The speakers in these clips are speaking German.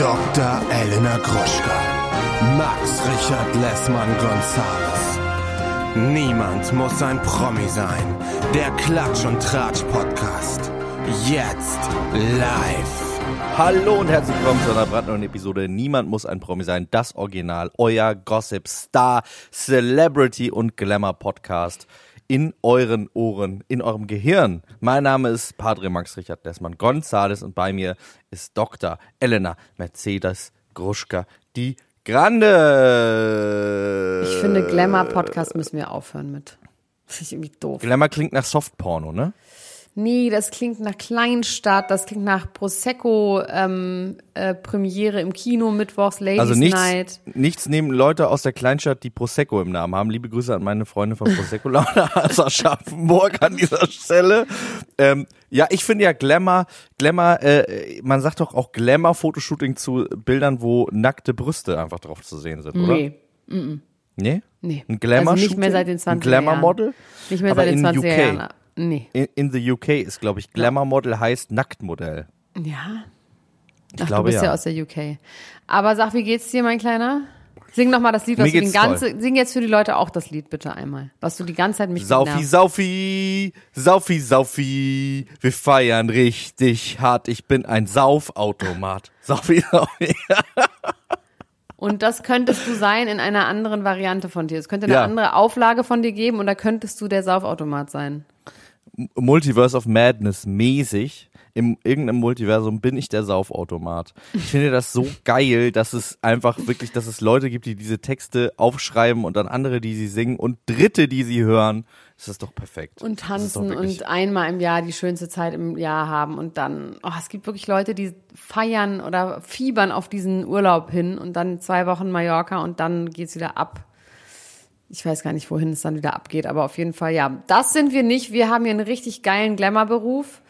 Dr. Elena Gruschka. Max Richard Lessmann Gonzales. Niemand muss ein Promi sein. Der Klatsch und Tratsch Podcast. Jetzt live. Hallo und herzlich willkommen zu einer brandneuen Episode Niemand muss ein Promi sein. Das Original, euer Gossip Star, Celebrity und Glamour Podcast in euren Ohren, in eurem Gehirn. Mein Name ist Padre Max Richard Lessmann Gonzales und bei mir ist Dr. Elena Mercedes Gruschka, die Grande. Ich finde, Glamour-Podcast müssen wir aufhören mit. Das ist irgendwie doof. Glamour klingt nach Softporno, ne? Nee, das klingt nach Kleinstadt, das klingt nach Prosecco ähm, äh, im Kino mittwochs Ladies Also nichts, Night. nichts nehmen Leute aus der Kleinstadt, die Prosecco im Namen haben. Liebe Grüße an meine Freunde von Prosecco Laune aus Aschaffenburg an dieser Stelle. Ähm, ja, ich finde ja Glamour, Glamour, äh, man sagt doch auch Glamour-Fotoshooting zu Bildern, wo nackte Brüste einfach drauf zu sehen sind, oder? Nee, Nee? nee. Ein Glamour also nicht mehr seit den 20er Ein Glamour-Model? Nicht mehr seit den in 20er UK. Jahren. Nee. In, in the UK ist, glaube ich, Glamour-Model heißt Nacktmodell. Ja. Ich Ach, glaube, du bist ja. ja. aus der UK. Aber sag, wie geht's dir, mein Kleiner? Sing noch mal das Lied, was Mir du die geht's ganze, sing jetzt für die Leute auch das Lied bitte einmal, was du die ganze Zeit mich Saufi, genervt. Saufi, Saufi, Saufi, wir feiern richtig hart. Ich bin ein Saufautomat. Saufi, Saufi. Und das könntest du sein in einer anderen Variante von dir. Es könnte eine Ja. andere Auflage von dir geben und da könntest du der Saufautomat sein. Multiverse of Madness mäßig. Im irgendeinem Multiversum bin ich der Saufautomat. Ich finde das so geil, dass es einfach wirklich, dass es Leute gibt, die diese Texte aufschreiben und dann andere, die sie singen und Dritte, die sie hören. Das ist doch perfekt. Und tanzen und einmal im Jahr die schönste Zeit im Jahr haben und dann, oh, es gibt wirklich Leute, die feiern oder fiebern auf diesen Urlaub hin und dann zwei Wochen Mallorca und dann geht's wieder ab. Ich weiß gar nicht, wohin es dann wieder abgeht, aber auf jeden Fall, ja. Das sind wir nicht. Wir haben hier einen richtig geilen Glamour-Beruf.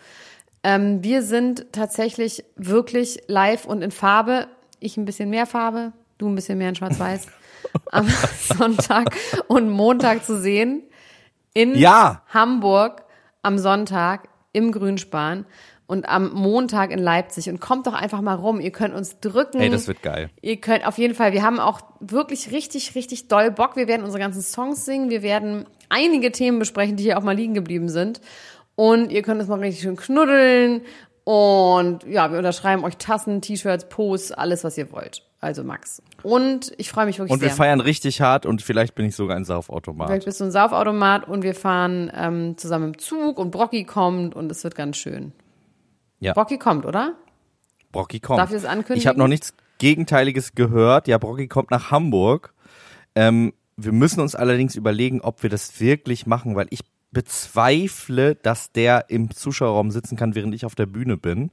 Ähm, wir sind tatsächlich wirklich live und in Farbe. Ich ein bisschen mehr Farbe, du ein bisschen mehr in Schwarz-Weiß. am Sonntag und Montag zu sehen in Ja. Hamburg am Sonntag im Grünspan und am Montag in Leipzig. Und kommt doch einfach mal rum. Ihr könnt uns drücken. Ey, das wird geil. Ihr könnt auf jeden Fall, wir haben auch wirklich richtig, richtig doll Bock. Wir werden unsere ganzen Songs singen. Wir werden einige Themen besprechen, die hier auch mal liegen geblieben sind. Und ihr könnt uns mal richtig schön knuddeln. Und ja, wir unterschreiben euch Tassen, T-Shirts, Posts, alles, was ihr wollt. Also Max. Und ich freue mich wirklich Und wir sehr. feiern richtig hart und vielleicht bin ich sogar ein Saufautomat. Vielleicht bist du ein Saufautomat und wir fahren ähm, zusammen im Zug und Brocky kommt und es wird ganz schön. Ja. Brocky kommt, oder? Brocky kommt. Darf ich das ankündigen? Ich habe noch nichts Gegenteiliges gehört. Ja, Brocky kommt nach Hamburg. Ähm, wir müssen uns allerdings überlegen, ob wir das wirklich machen, weil ich bezweifle, dass der im Zuschauerraum sitzen kann, während ich auf der Bühne bin.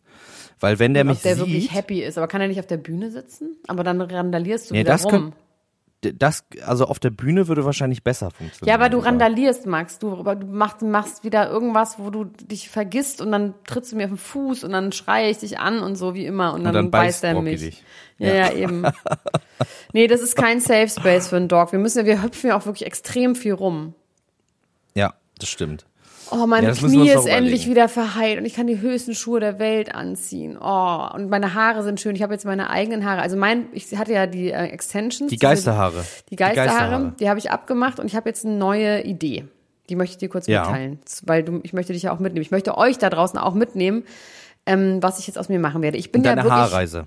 Weil wenn der mich Ob der sieht, wirklich happy ist. Aber kann er nicht auf der Bühne sitzen? Aber dann randalierst du Nee, wieder das rum. könnt- das, also auf der Bühne würde wahrscheinlich besser funktionieren. Ja, aber du randalierst, Max. Du, du machst, machst wieder irgendwas, wo du dich vergisst und dann trittst du mir auf den Fuß und dann schreie ich dich an und so wie immer und dann, Und dann beißt beißt er mich. dich. Ja, ja, eben. nee, das ist kein Safe Space für einen Dog. Wir müssen, ja- wir hüpfen ja auch wirklich extrem viel rum. Ja, das stimmt. Oh, mein Ja, Knie ist endlich wieder verheilt und ich kann die höchsten Schuhe der Welt anziehen. Oh, und meine Haare sind schön. Ich habe jetzt meine eigenen Haare. Also mein, ich hatte ja die äh, Extensions. Die diese- Geisterhaare. Die Geisterhaare, die habe ich abgemacht und ich habe jetzt eine neue Idee. Die möchte ich dir kurz Ja. mitteilen, weil du, ich möchte dich ja auch mitnehmen. Ich möchte euch da draußen auch mitnehmen, ähm, was ich jetzt aus mir machen werde. Ich bin ja Deine wirklich, Haarreise.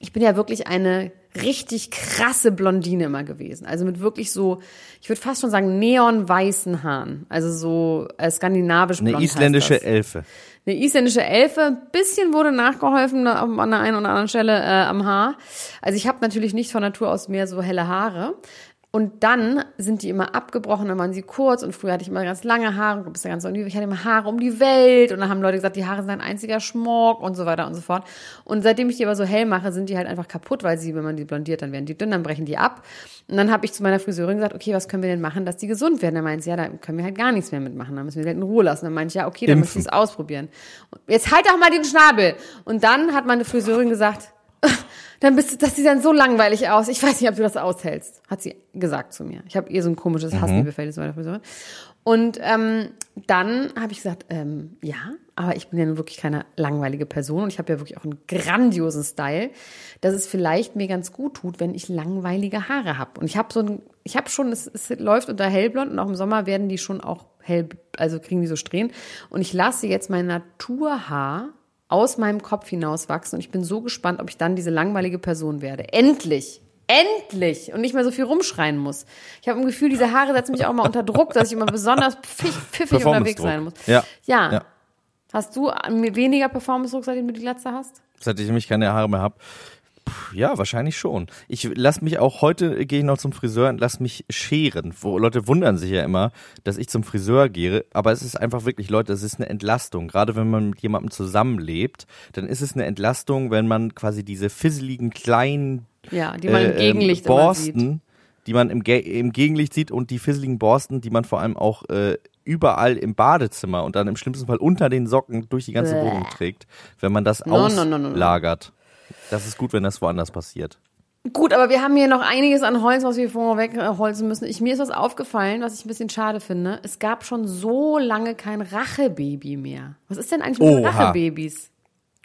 ich bin ja wirklich eine richtig krasse Blondine immer gewesen. Also mit wirklich so, ich würde fast schon sagen neonweißen Haaren. Also so äh, skandinavisch Eine blond heißt isländische. Elfe. Eine isländische Elfe, ein bisschen wurde nachgeholfen an der einen oder anderen Stelle äh, am Haar. Also ich habe natürlich nicht von Natur aus mehr so helle Haare. Und dann sind die immer abgebrochen, dann waren sie kurz und früher hatte ich immer ganz lange Haare, bis der ganze ich hatte immer Haare um die Welt und dann haben Leute gesagt, die Haare sind ein einziger Schmuck und so weiter und so fort. Und seitdem ich die aber so hell mache, sind die halt einfach kaputt, weil sie, wenn man die blondiert, dann werden die dünn, dann brechen die ab. Und dann habe ich zu meiner Friseurin gesagt, okay, was können wir denn machen, dass die gesund werden? Dann meint sie, ja, da können wir halt gar nichts mehr mitmachen, dann müssen wir die halt in Ruhe lassen. Dann meinte ich, ja, okay, dann müssen wir es ausprobieren. Und jetzt halt doch mal den Schnabel. Und dann hat meine Friseurin gesagt, dann bist du, das sieht dann so langweilig aus. Ich weiß nicht, ob du das aushältst, hat sie gesagt zu mir. Ich habe ihr so ein komisches Mhm. Hassliebefeld zu meiner Friseurin. Und ähm, dann habe ich gesagt, ähm, ja, aber ich bin ja nun wirklich keine langweilige Person und ich habe ja wirklich auch einen grandiosen Style, dass es vielleicht mir ganz gut tut, wenn ich langweilige Haare habe. Und ich habe so ein, ich habe schon, es, es läuft unter hellblond und auch im Sommer werden die schon auch hell, also kriegen die so Strähnen. Und ich lasse jetzt mein Naturhaar aus meinem Kopf hinaus wachsen und ich bin so gespannt, ob ich dann diese langweilige Person werde. Endlich! Endlich! Und nicht mehr so viel rumschreien muss. Ich habe ein Gefühl, diese Haare setzen mich auch mal unter Druck, dass ich immer besonders pfiff, pfiffig unterwegs sein muss. Ja. ja. Ja. Hast du weniger Performance-Druck, seitdem du die Glatze hast? Seit ich nämlich keine Haare mehr habe. Ja, wahrscheinlich schon. Ich lass mich auch heute gehe ich noch zum Friseur und lass mich scheren. Wo Leute wundern sich ja immer, dass ich zum Friseur gehe, aber es ist einfach wirklich, Leute, es ist eine Entlastung. Gerade wenn man mit jemandem zusammenlebt, dann ist es eine Entlastung, wenn man quasi diese fisseligen kleinen Ja, die man im äh, Gegenlicht ähm, sieht. Borsten, die man im, Ge im Gegenlicht sieht und die fisseligen Borsten, die man vor allem auch äh, überall im Badezimmer und dann im schlimmsten Fall unter den Socken durch die ganze Bäh. Wohnung trägt, wenn man das No, no, no, no, auslagert. Das ist gut, wenn das woanders passiert. Gut, aber wir haben hier noch einiges an Holz, was wir vorher wegholzen müssen. Ich, mir ist was aufgefallen, was ich ein bisschen schade finde. Es gab schon so lange kein Rachebaby mehr. Was ist denn eigentlich mit den Oha. Rachebabys?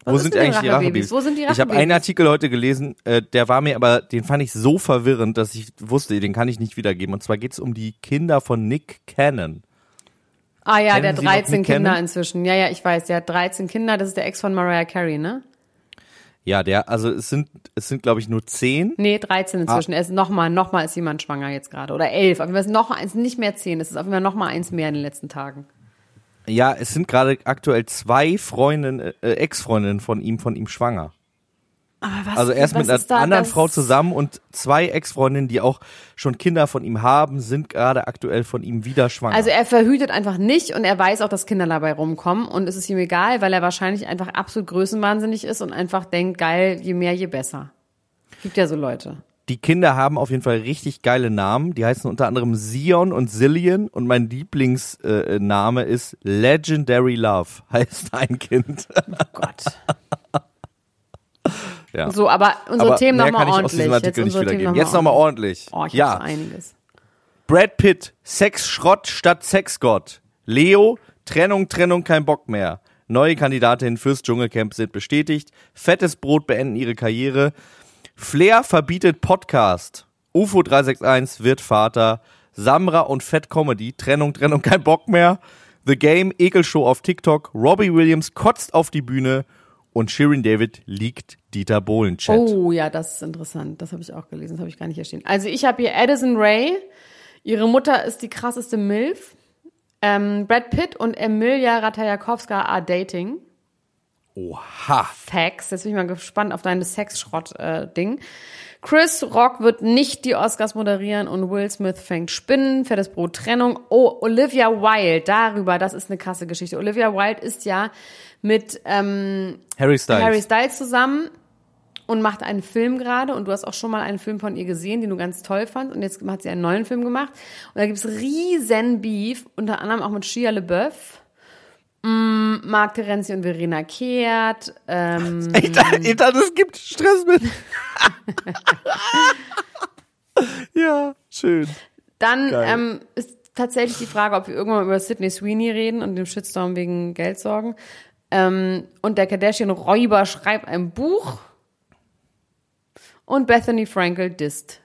Was Wo sind eigentlich die Rachebabys? Wo sind die Ich habe Rachebabys? einen Artikel heute gelesen, äh, der war mir aber, den fand ich so verwirrend, dass ich wusste, den kann ich nicht wiedergeben. Und zwar geht es um die Kinder von Nick Cannon. Ah ja, Kennen der noch 13 Nick Kinder Cannon? inzwischen. Ja, ja, ich weiß, der hat 13 Kinder. Das ist der Ex von Mariah Carey, ne? Ja, der, also es sind, es sind glaube ich nur zehn. Nee, 13 Ah. inzwischen. Er ist nochmal, nochmal ist jemand schwanger jetzt gerade. Oder 11. Auf jeden Fall ist noch eins, nicht mehr 10. Es ist auf jeden Fall nochmal eins mehr in den letzten Tagen. Ja, es sind gerade aktuell zwei Freundinnen, äh, Ex-Freundinnen von ihm, von ihm schwanger. Was, Also er ist was mit einer anderen Frau zusammen und zwei Ex-Freundinnen, die auch schon Kinder von ihm haben, sind gerade aktuell von ihm wieder schwanger. Also er verhütet einfach nicht und er weiß auch, dass Kinder dabei rumkommen und es ist ihm egal, weil er wahrscheinlich einfach absolut größenwahnsinnig ist und einfach denkt, geil, je mehr, je besser. Gibt ja so Leute. die Kinder haben auf jeden Fall richtig geile Namen. Die heißen unter anderem Sion und Zillion und mein Lieblingsname äh, ist Legendary Love, heißt ein Kind. Oh Gott. Ja. So, aber unsere Aber Themen nochmal kann ich aus ordentlich. diesem Artikel Jetzt nicht wiedergeben. Jetzt nochmal ordentlich. Oh, ich ja, einiges. Brad Pitt, Sexschrott statt Sexgott. Leo, Trennung, Trennung, kein Bock mehr. Neue Kandidatinnen fürs Dschungelcamp sind bestätigt. Fettes Brot beenden ihre Karriere. Flair verbietet Podcast. UFO 361 wird Vater. Samra und Fett Comedy. Trennung, Trennung, kein Bock mehr. The Game, Ekelshow auf TikTok. Robbie Williams kotzt auf die Bühne. Und Shirin David liegt Dieter Bohlen Chat. Oh ja, das ist interessant. Das habe ich auch gelesen. Das habe ich gar nicht stehen. Also ich habe hier Addison Ray. Ihre Mutter ist die krasseste Milf. Ähm, Brad Pitt und Emilia Ratajkowska are dating. Oha. Facts. Jetzt bin ich mal gespannt auf deine Sexschrott-Ding. Chris Rock wird nicht die Oscars moderieren und Will Smith fängt Spinnen, fettes Brot, Trennung. Oh, Olivia Wilde, darüber, das ist eine krasse Geschichte. Olivia Wilde ist ja mit ähm, Harry Styles. Harry Styles zusammen und macht einen Film gerade und du hast auch schon mal einen Film von ihr gesehen, den du ganz toll fandst und jetzt hat sie einen neuen Film gemacht und da gibt's riesen Beef, unter anderem auch mit Shia LaBeouf, mm, Marc Terenzi und Verena Kehrt, ähm, Ich dachte, ich dachte, es gibt Stress mit. ja, schön. Dann Geil. ähm, ist tatsächlich die Frage, ob wir irgendwann über Sydney Sweeney reden und den Shitstorm wegen Geldsorgen. Ähm, und der Kardashian-Räuber schreibt ein Buch. Und Bethany Frankel disst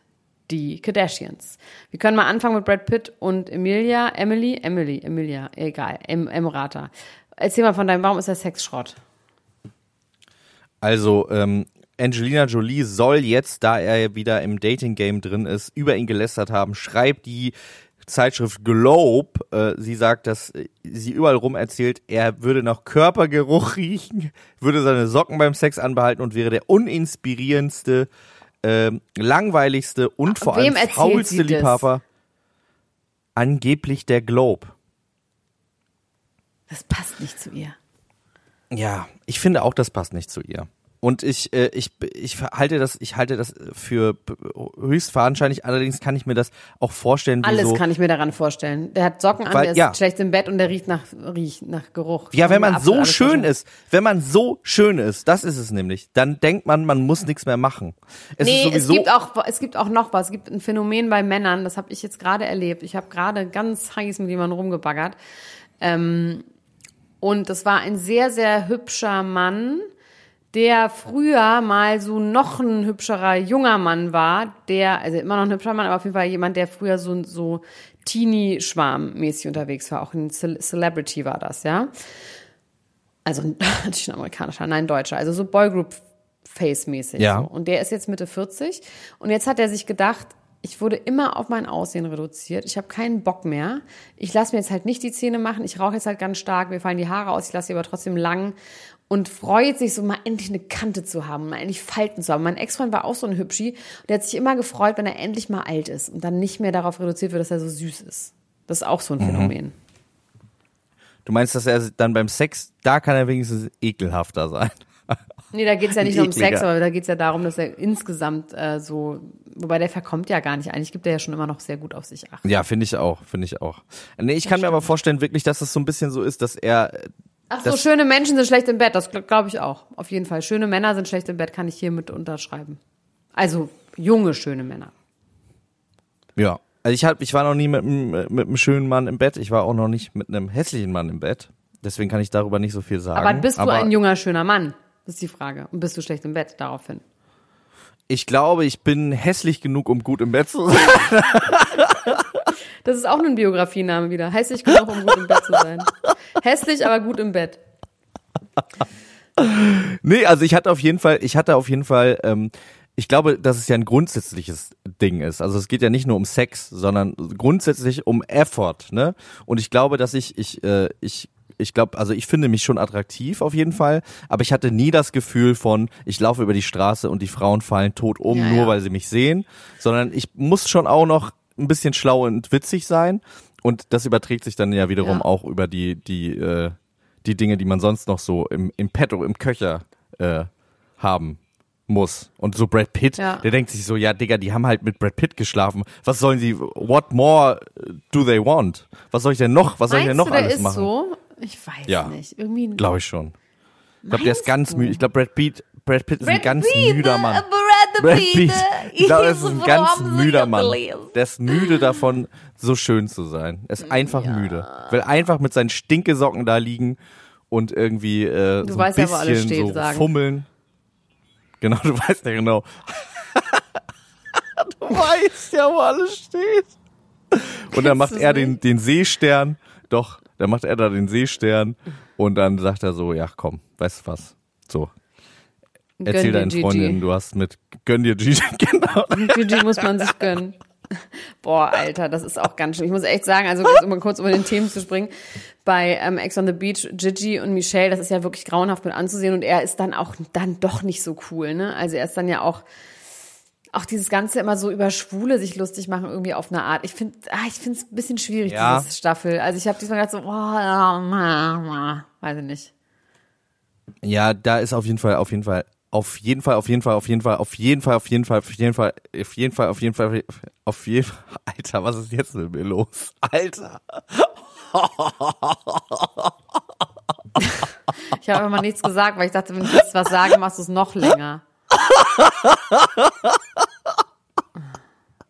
die Kardashians. Wir können mal anfangen mit Brad Pitt und Emilia. Emily? Emily, Emilia, egal. Em, Emrata. Erzähl mal von deinem, warum ist der Sex Schrott? Also, ähm, Angelina Jolie soll jetzt, da er wieder im Dating-Game drin ist, über ihn gelästert haben, schreibt die Zeitschrift Globe, äh, sie sagt, dass äh, sie überall rum erzählt, er würde nach Körpergeruch riechen, würde seine Socken beim Sex anbehalten und wäre der uninspirierendste, ähm, langweiligste und vor Wem allem faulste? Liebhaber. Angeblich der Globe. Das passt nicht zu ihr. Ja, ich finde auch, das passt nicht zu ihr. Und ich, äh, ich, ich halte das, ich halte das für höchst wahrscheinlich. Allerdings kann ich mir das auch vorstellen. Wie Alles so, kann ich mir daran vorstellen. Der hat Socken an, Weil- der ist ja. schlecht im Bett und der riecht nach, riecht nach Geruch. Ja, wenn man absolut so schön ist, wenn man so schön ist, das ist es nämlich, dann denkt man, man muss nichts mehr machen. Es nee, ist sowieso, es gibt auch es gibt auch noch was. Es gibt ein Phänomen bei Männern, das habe ich jetzt gerade erlebt. Ich habe gerade ganz heiß mit jemandem rumgebaggert. Ähm, und das war ein sehr, sehr hübscher Mann, der früher mal so noch ein hübscherer junger Mann war, der, also immer noch ein hübscher Mann, aber auf jeden Fall jemand, der früher so, so Teenie-Schwarm-mäßig unterwegs war. Auch ein Ce Celebrity war das, ja. Also natürlich ein amerikanischer, nein, deutscher. Also so Boygroup-Face-mäßig. Ja. So. Und der ist jetzt Mitte 40. Und jetzt hat er sich gedacht, ich wurde immer auf mein Aussehen reduziert. Ich habe keinen Bock mehr. Ich lasse mir jetzt halt nicht die Zähne machen. Ich rauche jetzt halt ganz stark. Mir fallen die Haare aus. Ich lasse sie aber trotzdem lang. Und freut sich so mal endlich eine Kante zu haben, mal endlich Falten zu haben. Mein Ex-Freund war auch so ein Hübschi. Und der hat sich immer gefreut, wenn er endlich mal alt ist und dann nicht mehr darauf reduziert wird, dass er so süß ist. Das ist auch so ein Phänomen. du meinst, dass er dann beim Sex, da kann er wenigstens ekelhafter sein. Nee, da geht's ja nicht nur um. Sex, aber da geht's ja darum, dass er insgesamt äh, so, wobei der verkommt ja gar nicht. Eigentlich gibt er ja schon immer noch sehr gut auf sich acht. Ja, finde ich auch, finde ich auch. Nee, ich kann mir aber vorstellen wirklich, dass es so ein bisschen so ist, dass er Ach so, schöne Menschen sind schlecht im Bett, das glaube ich auch. Auf jeden Fall. Schöne Männer sind schlecht im Bett, kann ich hiermit unterschreiben. Also junge, schöne Männer. Ja. Also ich hab, ich war noch nie mit, einem- mit einem schönen Mann im Bett. Ich war auch noch nicht mit einem hässlichen Mann im Bett. Deswegen kann ich darüber nicht so viel sagen. Aber bist du Aber ein junger, schöner Mann? Das ist die Frage. Und bist du schlecht im Bett daraufhin? Ich glaube, ich bin hässlich genug, um gut im Bett zu sein. Das ist auch ein Biografiename wieder. Hässlich genug, um gut im Bett zu sein. Hässlich, aber gut im Bett. nee, also ich hatte auf jeden Fall, ich hatte auf jeden Fall, ähm, ich glaube, dass es ja ein grundsätzliches Ding ist. Also es geht ja nicht nur um Sex, sondern grundsätzlich um Effort, ne? Und ich glaube, dass ich, ich, äh, ich ich glaube, also ich finde mich schon attraktiv auf jeden Fall, aber ich hatte nie das Gefühl von, ich laufe über die Straße und die Frauen fallen tot um, Ja, nur ja. weil sie mich sehen, sondern ich muss schon auch noch ein bisschen schlau und witzig sein und das überträgt sich dann ja wiederum Ja. auch über die die äh, die Dinge, die man sonst noch so im im Petto, im Köcher äh, haben muss. Und so Brad Pitt, Ja. der denkt sich so, ja, Digga, die haben halt mit Brad Pitt geschlafen. Was sollen sie, what more do they want? Was soll ich denn noch, was soll ich denn Meinst noch du, alles machen? so? Ich weiß Ja. nicht. Irgendwie Glaube ich schon. Ich glaube, der ist ganz müde. Ich glaube, Brad Pitt, Brad Pitt ist ein ganz Pitt, müder äh, Mann. Brad Brad Pitt, Ich glaube, er ist ein ganz müder Mann. Der ist müde davon, so schön zu sein. Er ist einfach müde. Will einfach mit seinen Stinkesocken da liegen und irgendwie äh, Du so weißt ein ja, bisschen wo alles steht, so sagen. fummeln. Genau, du weißt ja genau. du weißt ja, wo alles steht. Und dann macht er den, den Seestern. Doch, dann macht er da den Seestern. Und dann sagt er so, ja komm, weißt du was? So, erzähl Gönn dir deinen Gigi. Freundinnen, du hast mit, gönn dir Gigi, genau. Gigi muss man sich gönnen. Boah, Alter, das ist auch ganz schön. Ich muss echt sagen, also um mal kurz über den Themen zu springen, bei ähm, Ex on the Beach, Gigi und Michelle, das ist ja wirklich grauenhaft mit anzusehen und er ist dann auch dann doch nicht so cool, ne? Also er ist dann ja auch auch dieses Ganze immer so über Schwule sich lustig machen irgendwie auf eine Art. Ich finde, ah, ich finde es ein bisschen schwierig Ja. diese Staffel. Also ich habe diesmal gedacht so, oh, weiß ich nicht. Ja, da ist auf jeden Fall, auf jeden Fall, auf jeden Fall, auf jeden Fall, auf jeden Fall, auf jeden Fall, auf jeden Fall, auf jeden Fall, auf jeden Fall, auf jeden Fall, auf jeden Fall. Alter, was ist jetzt mit mir los? Alter. Ich habe immer nichts gesagt, weil ich dachte, wenn ich jetzt was sage, machst du es noch länger.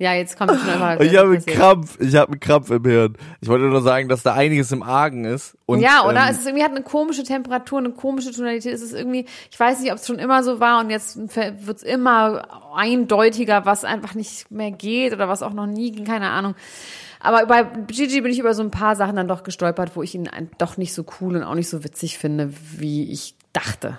Ja, jetzt kommt schon immer. Ich habe einen. Krampf, ich habe einen Krampf im Hirn. Ich wollte nur sagen, dass da einiges im Argen ist. Und, ja, oder? Ähm, es ist irgendwie hat eine komische Temperatur, eine komische Tonalität. Es ist irgendwie, ich weiß nicht, ob es schon immer so war und jetzt wird es immer eindeutiger, was einfach nicht mehr geht oder was auch noch nie ging, keine Ahnung. Aber bei Gigi bin ich über so ein paar Sachen dann doch gestolpert, wo ich ihn doch nicht so cool und auch nicht so witzig finde, wie ich dachte.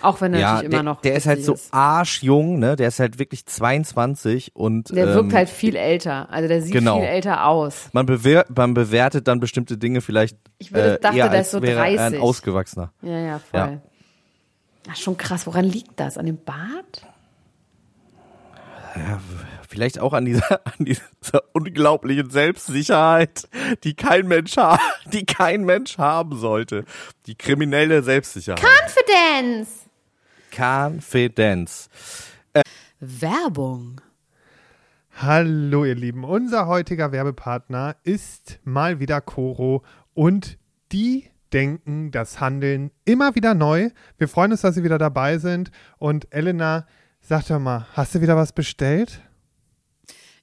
Auch wenn er ja, natürlich der, immer noch. der ist halt so arschjung, ne? Der ist halt wirklich 22 und Der wirkt ähm, halt viel älter. Also der sieht genau. viel älter aus. man, bewer man bewertet dann bestimmte Dinge vielleicht Ich würde- äh, dachte, eher, der ist so wäre er ein 30. ausgewachsener. Ja, ja, voll. Ach, schon krass. Woran liegt das? An dem Bart? Vielleicht auch an dieser, an dieser unglaublichen Selbstsicherheit, die kein Mensch ha die kein Mensch haben sollte. Die kriminelle Selbstsicherheit. Confidence! Confidence. Werbung. Hallo ihr Lieben, unser heutiger Werbepartner ist mal wieder Coro und die denken das Handeln immer wieder neu. Wir freuen uns, dass Sie wieder dabei sind und Elena, sag doch mal, hast du wieder was bestellt?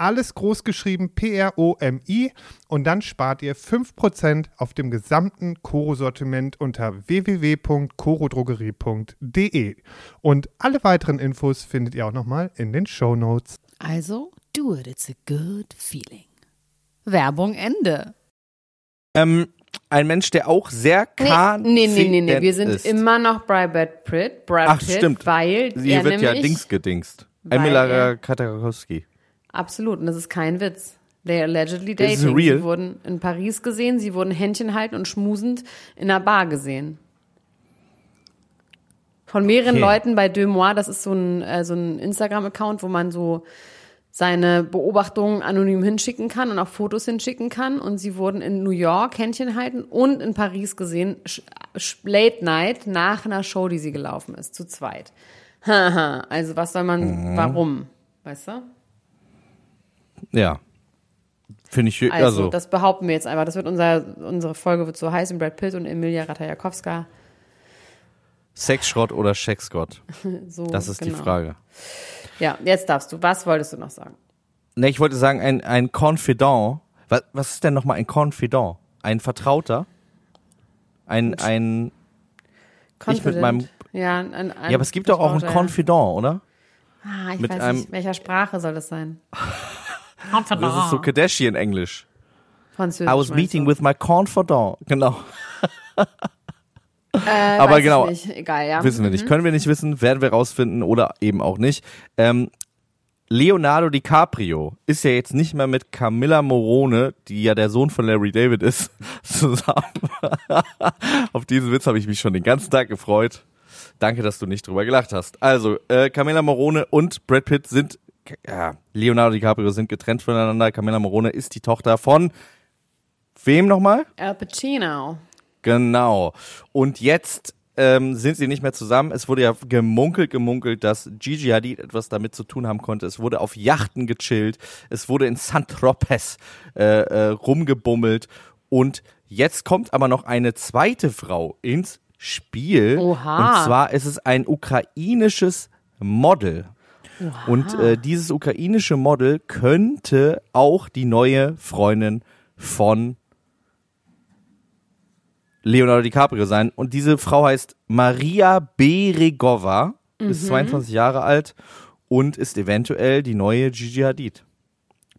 alles groß geschrieben P-R-O-M-I und dann spart ihr 5% auf dem gesamten Koro-Sortiment unter www.korodrogerie.de. Und alle weiteren Infos findet ihr auch nochmal in den Show Notes. Also, do it, it's a good feeling. Werbung Ende. Ähm, ein Mensch, der auch sehr kann. nee, nee, nee, nee. Wir sind ist. immer noch bei Brad Pitt. Brad Ach, Pitt, stimmt. Weil Sie er wird ja nämlich, Dings gedingst. weil Emila Katakowski. Absolut, und das ist kein Witz. They allegedly Is dating. real? Sie wurden in Paris gesehen, sie wurden Händchen halten und schmusend in einer Bar gesehen. Von mehreren Okay. Leuten bei Deux Mois, das ist so ein, äh, so ein Instagram-Account, wo man so seine Beobachtungen anonym hinschicken kann und auch Fotos hinschicken kann. Und sie wurden in New York Händchen halten und in Paris gesehen, Late Night, nach einer Show, die sie gelaufen ist, zu zweit. Haha, also was soll man, warum? Weißt du? Ja. Finde ich, Also, also, das behaupten wir jetzt einfach. Das wird unser, unsere Folge wird so heißen, Brad Pitt und Emilia Ratajakowska. Sexschrott oder Schecksgott? So, Das ist die genau. Frage. Ja, jetzt darfst du. Was wolltest du noch sagen? Ne, ich wollte sagen, ein, ein Confidant. Was, was ist denn nochmal ein Confidant? Ein Vertrauter? Ein, ein, Ich mit meinem- ja, ein, ein, ja, aber es gibt doch auch einen Vertrauter, Confidant, oder? Ah, ich mit weiß nicht, welcher Sprache soll das sein? Das ist so Kardashian-Englisch. Französisch. I was meeting du? with my confidant. Genau. Äh, Aber genau. Egal, ja. Wissen wir nicht. Können wir nicht wissen, werden wir rausfinden oder eben auch nicht. Ähm, Leonardo DiCaprio ist ja jetzt nicht mehr mit Camilla Morone, die ja der Sohn von Larry David ist, zusammen. Auf diesen Witz habe ich mich schon den ganzen Tag gefreut. Danke, dass du nicht drüber gelacht hast. Also, äh, Camilla Morone und Brad Pitt sind, ja, Leonardo DiCaprio sind getrennt voneinander. Camilla Morone ist die Tochter von wem nochmal? Al Pacino. Genau. Und jetzt ähm, sind sie nicht mehr zusammen. Es wurde ja gemunkelt, gemunkelt, dass Gigi Hadid etwas damit zu tun haben konnte. Es wurde auf Yachten gechillt. Es wurde in Saint-Tropez äh, äh, rumgebummelt. Und jetzt kommt aber noch eine zweite Frau ins Spiel. Oha. Und zwar ist es ein ukrainisches Model. Und äh, dieses ukrainische Model könnte auch die neue Freundin von Leonardo DiCaprio sein. Und diese Frau heißt Maria Beregova, ist 22 Jahre alt und ist eventuell die neue Gigi Hadid.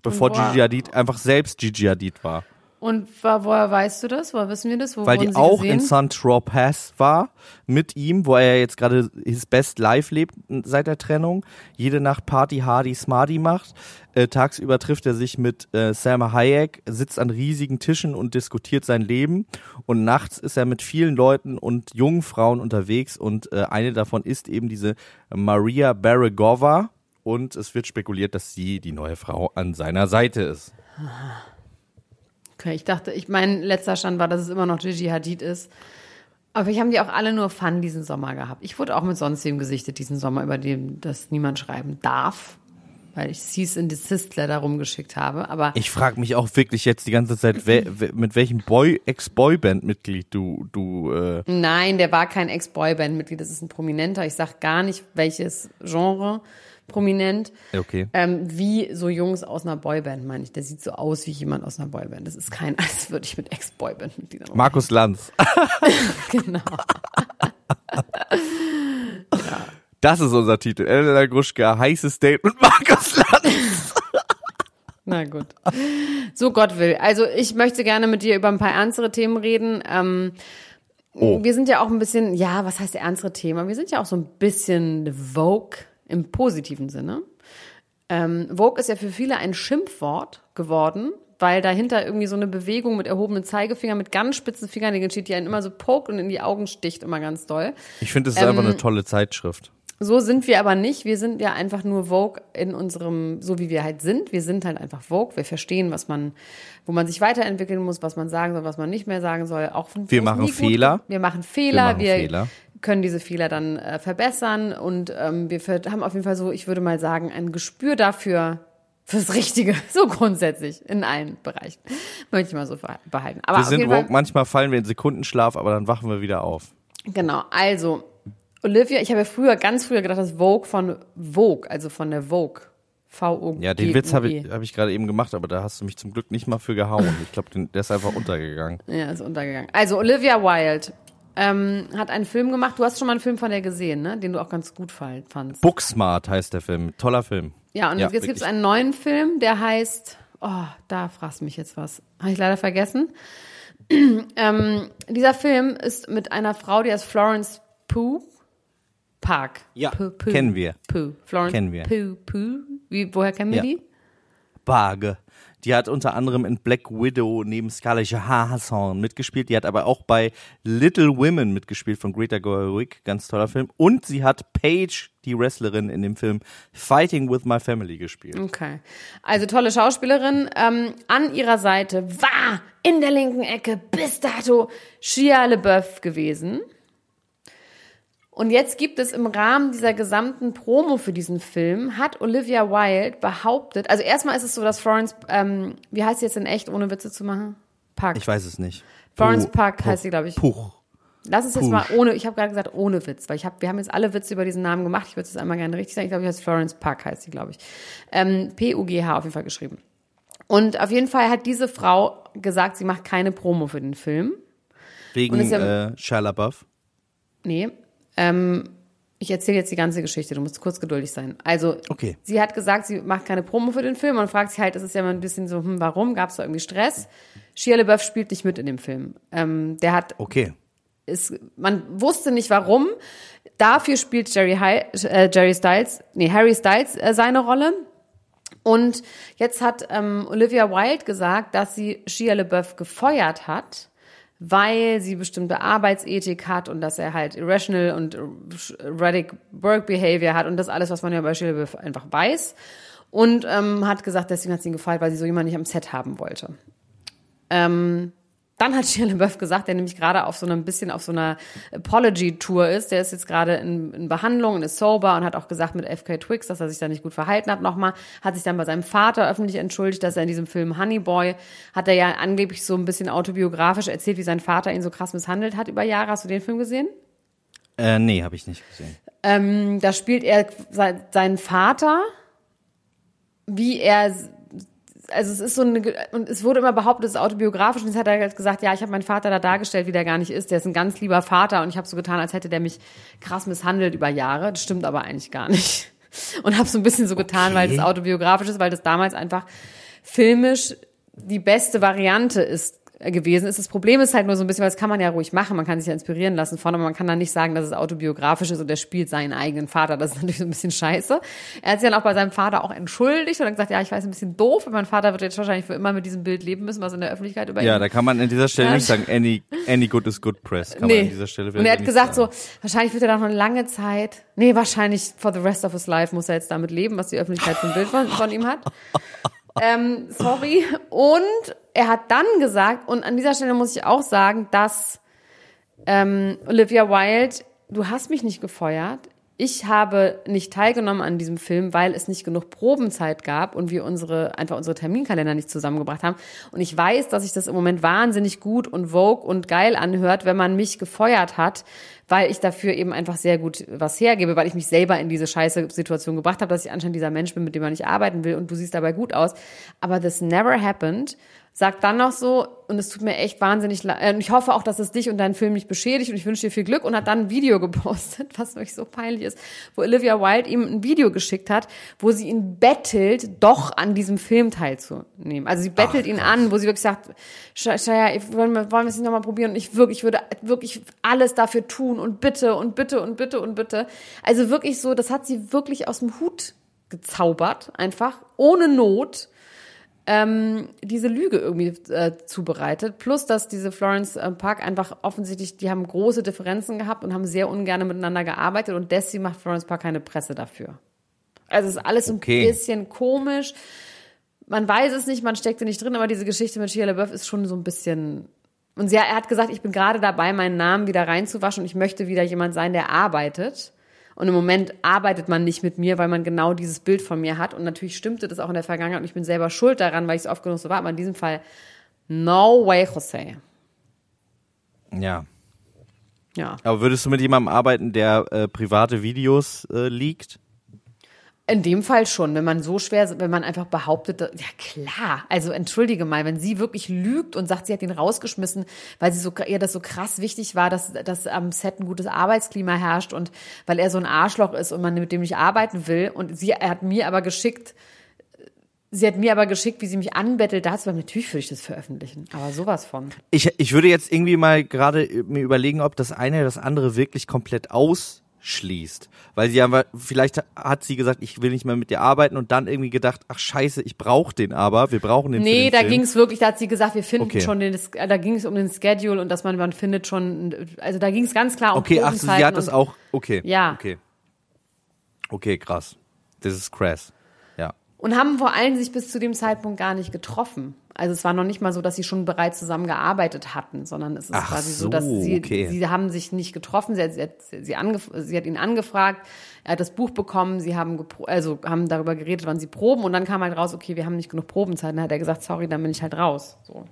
Bevor woher- Gigi Hadid einfach selbst Gigi Hadid war. Und woher weißt du das? Woher wissen wir das? Wo Weil die sie auch gesehen? in Saint-Tropez war mit ihm, wo er jetzt gerade his best life lebt seit der Trennung. Jede Nacht Party Hardy Smarty macht. Äh, tagsüber trifft er sich mit äh, Salma Hayek, sitzt an riesigen Tischen und diskutiert sein Leben. Und nachts ist er mit vielen Leuten und jungen Frauen unterwegs. Und äh, eine davon ist eben diese Maria Beregova. Und es wird spekuliert, dass sie die neue Frau an seiner Seite ist. Okay, ich dachte, ich mein letzter Stand war, dass es immer noch Gigi Hadid ist. Aber ich haben die auch alle nur Fun diesen Sommer gehabt. Ich wurde auch mit sonstigem gesichtet diesen Sommer, über den das niemand schreiben darf, weil ich Cease in Desist Letter rumgeschickt habe. Aber Ich frage mich auch wirklich jetzt die ganze Zeit, wer, mit welchem Boy Ex-Boyband-Mitglied du du äh, nein, der war kein Ex-Boyband-Mitglied, das ist ein Prominenter. Ich sag gar nicht, welches Genre prominent. okay. Ähm, wie so Jungs aus einer Boyband, meine ich. Der sieht so aus wie jemand aus einer Boyband. Das ist kein, als würde ich mit Ex-Boyband-Mitgliedern Markus Lanz. Genau. Das ist unser Titel. Elena Gruschka, heißes Date mit Markus Lanz. Na gut. So Gott will. Also ich möchte gerne mit dir über ein paar ernstere Themen reden. Ähm, Oh. Wir sind ja auch ein bisschen, ja, was heißt ernstere Themen? Wir sind ja auch so ein bisschen Vogue im positiven Sinne. Ähm, Vogue ist ja für viele ein Schimpfwort geworden, weil dahinter irgendwie so eine Bewegung mit erhobenen Zeigefinger, mit ganz spitzen Fingernägeln steht, die einen immer so pokt und in die Augen sticht, immer ganz doll. Ich finde, es ist Ähm, einfach eine tolle Zeitschrift. So sind wir aber nicht. Wir sind ja einfach nur Vogue in unserem, so wie wir halt sind. Wir sind halt einfach Vogue. Wir verstehen, was man, wo man sich weiterentwickeln muss, was man sagen soll, was man nicht mehr sagen soll. Auch Wir machen gut Fehler. Wir machen Fehler. Wir machen Fehler. Können diese Fehler dann äh, verbessern und ähm, wir haben auf jeden Fall so, ich würde mal sagen, ein Gespür dafür, fürs Richtige, so grundsätzlich in allen Bereichen. Möchte ich mal so behalten. Aber Wir sind woke, manchmal fallen wir in Sekundenschlaf, aber dann wachen wir wieder auf. Genau, also Olivia, ich habe ja früher, ganz früher gedacht, das Vogue von Vogue, also von der Vogue. V-O-G-U-E. Ja, den Witz habe ich, hab ich gerade eben gemacht, aber da hast du mich zum Glück nicht mal für gehauen. Ich glaube, der ist einfach untergegangen. Ja, ist untergegangen. Also Olivia Wilde ähm, hat einen Film gemacht. Du hast schon mal einen Film von der gesehen, ne? Den du auch ganz gut fandst. Booksmart heißt der Film. Toller Film. Ja, und jetzt gibt es einen neuen Film, der heißt, oh, da fragst du mich jetzt was. Habe ich leider vergessen. ähm, dieser Film ist mit einer Frau, die heißt Florence Pugh. Park. Ja, Pugh, Pugh, kennen wir. Pugh. Florence Kennen wir. Pugh, Pugh. Wie, woher kennen wir Ja. die? Barge. Die hat unter anderem in Black Widow neben Scarlett Johansson mitgespielt. Die hat aber auch bei Little Women mitgespielt von Greta Gerwig. Ganz toller Film. Und sie hat Paige, die Wrestlerin, in dem Film Fighting with My Family gespielt. Okay. Also tolle Schauspielerin. Ähm, an ihrer Seite war in der linken Ecke bis dato Shia LeBeouf gewesen. Und jetzt gibt es im Rahmen dieser gesamten Promo für diesen Film, hat Olivia Wilde behauptet, also erstmal ist es so, dass Florence, ähm, wie heißt sie jetzt in echt, ohne Witze zu machen? Park. Ich weiß es nicht. Florence Puh, Park Puh, heißt sie, glaube ich. Puch. Lass uns jetzt Puh. mal ohne, ich habe gerade gesagt ohne Witz, weil ich hab, wir haben jetzt alle Witze über diesen Namen gemacht. Ich würde es einmal gerne richtig sagen. Ich glaube, ich heißt Florence Park heißt sie, glaube ich. Ähm, P-U-G-H auf jeden Fall geschrieben. Und auf jeden Fall hat diese Frau gesagt, sie macht keine Promo für den Film. Wegen ja- äh, Shia LaBeouf. Nee. Ähm, ich erzähle jetzt die ganze Geschichte, du musst kurz geduldig sein. Also, Okay. sie hat gesagt, sie macht keine Promo für den Film und fragt sich halt, es ist ja mal ein bisschen so, hm, warum? Gab es da irgendwie Stress? Shia LaBeouf spielt nicht mit in dem Film. Ähm, der hat Okay. ist, man wusste nicht warum. Dafür spielt Jerry, Hi, äh, Jerry Styles, nee, Harry Styles äh, seine Rolle. Und jetzt hat ähm, Olivia Wilde gesagt, dass sie Shia LaBeouf gefeuert hat, weil sie bestimmte Arbeitsethik hat und dass er halt irrational und erratic work behavior hat und das alles, was man ja bei LaBeouf einfach weiß. Und ähm, hat gesagt, deswegen hat sie ihn gefeuert, weil sie so jemanden nicht am Set haben wollte. Ähm, dann hat Shia LaBeouf gesagt, der nämlich gerade auf so einem bisschen auf so einer Apology-Tour ist. Der ist jetzt gerade in, in Behandlung und ist sober und hat auch gesagt mit FK Twix, dass er sich da nicht gut verhalten hat nochmal. Hat sich dann bei seinem Vater öffentlich entschuldigt, dass er in diesem Film Honey Boy hat er ja angeblich so ein bisschen autobiografisch erzählt, wie sein Vater ihn so krass misshandelt hat über Jahre. Hast du den Film gesehen? Äh, nee, habe ich nicht gesehen. Ähm, da spielt er seinen Vater, wie er also es ist so eine, und es wurde immer behauptet, es ist autobiografisch. Und jetzt hat er halt gesagt, ja, ich habe meinen Vater da dargestellt, wie der gar nicht ist. Der ist ein ganz lieber Vater und ich habe so getan, als hätte der mich krass misshandelt über Jahre. Das stimmt aber eigentlich gar nicht. Und habe so ein bisschen so getan, okay. weil das autobiografisch ist, weil das damals einfach filmisch die beste Variante ist, gewesen ist. Das Problem ist halt nur so ein bisschen, weil das kann man ja ruhig machen, man kann sich ja inspirieren lassen von, aber man kann dann nicht sagen, dass es autobiografisch ist und er spielt seinen eigenen Vater. Das ist natürlich so ein bisschen scheiße. Er hat sich dann auch bei seinem Vater auch entschuldigt und dann gesagt, ja, ich weiß, ein bisschen doof, mein Vater wird jetzt wahrscheinlich für immer mit diesem Bild leben müssen, was in der Öffentlichkeit über ihn. Ja, da kann man an dieser Stelle ja. nicht sagen, any, any good is good press. Kann nee. man an dieser Stelle und er hat gesagt sagen. so, wahrscheinlich wird er noch eine lange Zeit, nee, wahrscheinlich for the rest of his life muss er jetzt damit leben, was die Öffentlichkeit für ein Bild von, von ihm hat. Ähm, sorry. Und er hat dann gesagt, und an dieser Stelle muss ich auch sagen, dass ähm, Olivia Wilde, du hast mich nicht gefeuert. Ich habe nicht teilgenommen an diesem Film, weil es nicht genug Probenzeit gab und wir unsere, einfach unsere Terminkalender nicht zusammengebracht haben. Und ich weiß, dass sich das im Moment wahnsinnig gut und vogue und geil anhört, wenn man mich gefeuert hat, weil ich dafür eben einfach sehr gut was hergebe, weil ich mich selber in diese scheiße Situation gebracht habe, dass ich anscheinend dieser Mensch bin, mit dem man nicht arbeiten will und du siehst dabei gut aus. Aber this never happened sagt dann noch so, und es tut mir echt wahnsinnig leid, äh, ich hoffe auch, dass es dich und deinen Film nicht beschädigt und ich wünsche dir viel Glück und hat dann ein Video gepostet, was wirklich so peinlich ist, wo Olivia Wilde ihm ein Video geschickt hat, wo sie ihn bettelt, doch an diesem Film teilzunehmen. Also sie bettelt Ach, ihn an, wo sie wirklich sagt, Shaya, wollen wir, wollen wir es nicht nochmal probieren und ich wirklich, ich würde wirklich alles dafür tun und bitte und bitte und bitte und bitte. Also wirklich so, das hat sie wirklich aus dem Hut gezaubert, einfach, ohne Not ähm, diese Lüge irgendwie äh, zubereitet. Plus, dass diese Florence äh, Park einfach offensichtlich, die haben große Differenzen gehabt und haben sehr ungern miteinander gearbeitet und deswegen macht Florence Park keine Presse dafür. Also es ist alles okay. ein bisschen komisch. Man weiß es nicht, man steckte nicht drin, aber diese Geschichte mit Shia LaBeouf ist schon so ein bisschen und sie, er hat gesagt, ich bin gerade dabei, meinen Namen wieder reinzuwaschen und ich möchte wieder jemand sein, der arbeitet. Und im Moment arbeitet man nicht mit mir, weil man genau dieses Bild von mir hat. Und natürlich stimmte das auch in der Vergangenheit und ich bin selber schuld daran, weil ich es oft genug so war. Aber in diesem Fall, no way, Jose. Ja. Ja. Aber würdest du mit jemandem arbeiten, der äh, private Videos äh, liegt? In dem Fall schon, wenn man so schwer, wenn man einfach behauptet, ja klar, also entschuldige mal, wenn sie wirklich lügt und sagt, sie hat ihn rausgeschmissen, weil sie so, ihr das so krass wichtig war, dass, dass am Set ein gutes Arbeitsklima herrscht und weil er so ein Arschloch ist und man mit dem nicht arbeiten will und sie, er hat mir aber geschickt, Sie hat mir aber geschickt, wie sie mich anbettelt dazu, weil natürlich würde ich das veröffentlichen, aber sowas von. Ich, ich würde jetzt irgendwie mal gerade mir überlegen, ob das eine oder das andere wirklich komplett aus schließt. Weil sie aber, vielleicht hat sie gesagt, ich will nicht mehr mit dir arbeiten und dann irgendwie gedacht, ach scheiße, ich brauche den aber, wir brauchen den Nee, den da ging es wirklich, da hat sie gesagt, wir finden okay. schon den, da ging es um den Schedule und dass man, man findet schon, also da ging es ganz klar um Okay, ach, sie hat das auch, okay. Ja. Okay. Okay, krass. Das ist krass. Ja. Und haben vor allem sich bis zu dem Zeitpunkt gar nicht getroffen. Also es war noch nicht mal so, dass sie schon bereits zusammengearbeitet hatten, sondern es ist Ach quasi so, dass sie, okay. sie haben sich nicht getroffen, sie hat, sie, hat, sie, sie hat ihn angefragt, er hat das Buch bekommen, sie haben, also haben darüber geredet, wann sie proben und dann kam halt raus, okay, wir haben nicht genug Probenzeit. Dann hat er gesagt, sorry, dann bin ich halt raus. So.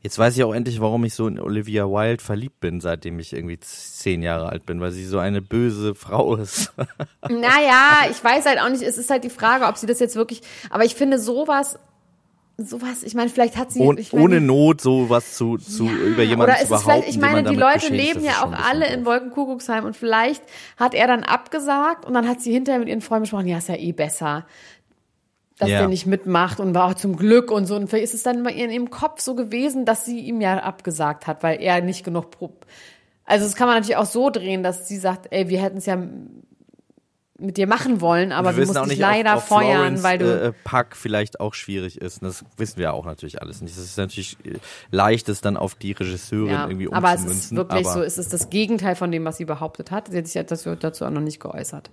Jetzt weiß ich auch endlich, warum ich so in Olivia Wilde verliebt bin, seitdem ich irgendwie zehn Jahre alt bin, weil sie so eine böse Frau ist. naja, ich weiß halt auch nicht, es ist halt die Frage, ob sie das jetzt wirklich, aber ich finde sowas sowas, ich meine, vielleicht hat sie oh, meine, ohne Not sowas zu, zu ja, über jemanden oder zu behaupten. ich meine, die Leute leben ja auch alle in Wolkenkuckucksheim und vielleicht hat er dann abgesagt und dann hat sie hinterher mit ihren Freunden gesprochen, ja, ist ja eh besser. dass Ja. der nicht mitmacht und war auch zum Glück und so. Und vielleicht ist es dann in ihrem Kopf so gewesen, dass sie ihm ja abgesagt hat, weil er nicht genug Pro Also das kann man natürlich auch so drehen, dass sie sagt, ey, wir hätten es ja mit dir machen wollen, aber wir, wissen mussten dich leider ob feuern, Florence, weil du äh, äh, Pack vielleicht auch schwierig ist. Das wissen wir auch natürlich alles nicht. Es ist natürlich äh, leicht, es dann auf die Regisseurin ja, irgendwie aber es umzumünzen. ist wirklich so, es ist das Gegenteil von dem, was sie behauptet hat. Sie hat sich dazu, dazu auch noch nicht geäußert.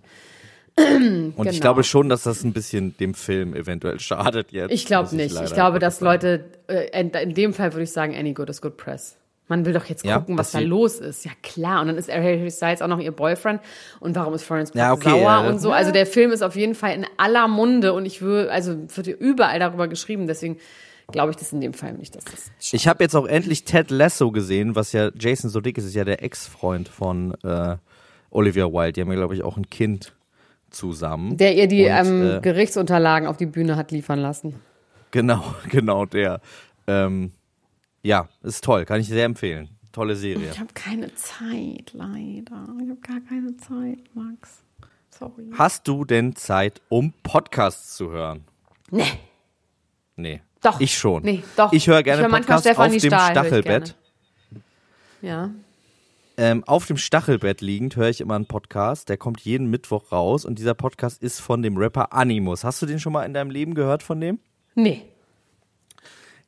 Und ich genau. glaube schon, dass das ein bisschen dem Film eventuell schadet jetzt. Ich glaube nicht. Ich glaube, dass. Leute, äh, in, in dem Fall würde ich sagen, any good is good press. Man will doch jetzt Ja, gucken, was dass da los ist. Ja klar. Und dann ist Harry Styles auch noch ihr Boyfriend. Und warum ist Florence Pugh Ja, okay, sauer ja, und so? Also der Film ist auf jeden Fall in aller Munde und ich will, also wird überall darüber geschrieben. Deswegen glaube ich das in dem Fall nicht, dass das. Ich habe jetzt auch endlich Ted Lasso gesehen, was ja Jason Sudeikis ist ja der Ex-Freund von äh, Olivia Wilde. Die haben ja, glaube ich, auch ein Kind zusammen. Der ihr die Und, ähm, äh, Gerichtsunterlagen auf die Bühne hat liefern lassen. Genau, genau der. Ähm, ja, ist toll, kann ich sehr empfehlen. Tolle Serie. Ich habe keine Zeit, leider. Ich habe gar keine Zeit, Max. Sorry. Hast du denn Zeit, um Podcasts zu hören? Nee. Nee. Doch. Ich schon. Nee, doch. Ich höre gerne Ich manchmal Podcasts auf dem Stahl, Stachelbett. Ja. Ähm, auf dem Stachelbett liegend höre ich immer einen Podcast, der kommt jeden Mittwoch raus und dieser Podcast ist von dem Rapper Animus. Hast du den schon mal in deinem Leben gehört von dem? Nee.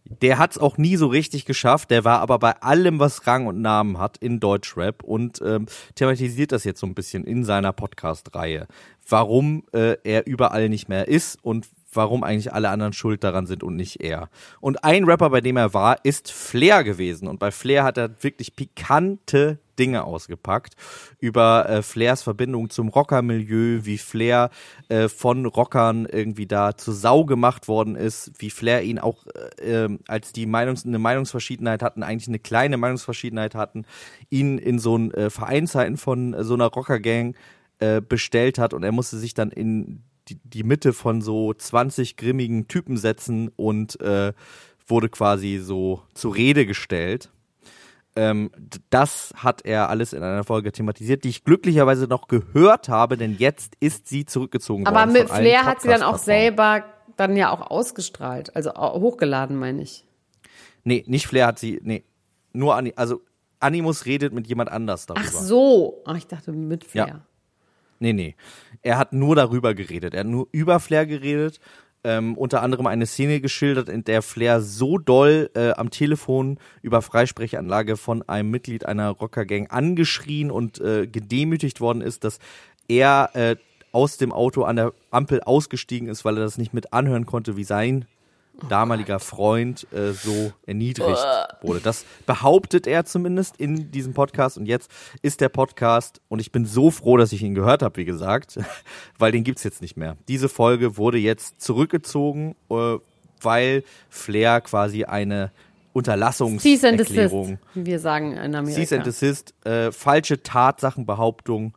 Der hat es auch nie so richtig geschafft. Der war aber bei allem, was Rang und Namen hat, in Deutschrap und ähm, thematisiert das jetzt so ein bisschen in seiner Podcast-Reihe. Warum äh, er überall nicht mehr ist und warum eigentlich alle anderen schuld daran sind und nicht er. Und ein Rapper, bei dem er war, ist Flair gewesen. Und bei Flair hat er wirklich pikante Dinge ausgepackt über äh, Flairs Verbindung zum Rockermilieu, wie Flair äh, von Rockern irgendwie da zur Sau gemacht worden ist, wie Flair ihn auch, äh, ähm, als die Meinungs eine Meinungsverschiedenheit hatten, eigentlich eine kleine Meinungsverschiedenheit hatten, ihn in so ein äh, Vereinszeiten von äh, so einer Rockergang äh, bestellt hat und er musste sich dann in die, die Mitte von so 20 grimmigen Typen setzen und äh, wurde quasi so zur Rede gestellt. Ähm, das hat er alles in einer Folge thematisiert, die ich glücklicherweise noch gehört habe, denn jetzt ist sie zurückgezogen Aber worden. mit von allen Flair hat sie dann auch selber dann ja auch ausgestrahlt, also hochgeladen, meine ich. Nee, nicht Flair hat sie, nee, nur Ani, also Animus redet mit jemand anders darüber. Ach so. Ach, ich dachte mit Flair. Ja. Nee, nee. Er hat nur darüber geredet. Er hat nur über Flair geredet. Ähm, unter anderem eine Szene geschildert, in der Flair so doll äh, am Telefon über Freisprechanlage von einem Mitglied einer Rockergang angeschrien und äh, gedemütigt worden ist, dass er äh, aus dem Auto an der Ampel ausgestiegen ist, weil er das nicht mit anhören konnte, wie sein damaliger Freund äh, so erniedrigt wurde. Das behauptet er zumindest in diesem Podcast. Und jetzt ist der Podcast, und ich bin so froh, dass ich ihn gehört habe, wie gesagt, weil den gibt's jetzt nicht mehr. Diese Folge wurde jetzt zurückgezogen, äh, weil Flair quasi eine Unterlassungserklärung wie wir sagen in Amerika. Cease and Desist, äh, falsche Tatsachenbehauptung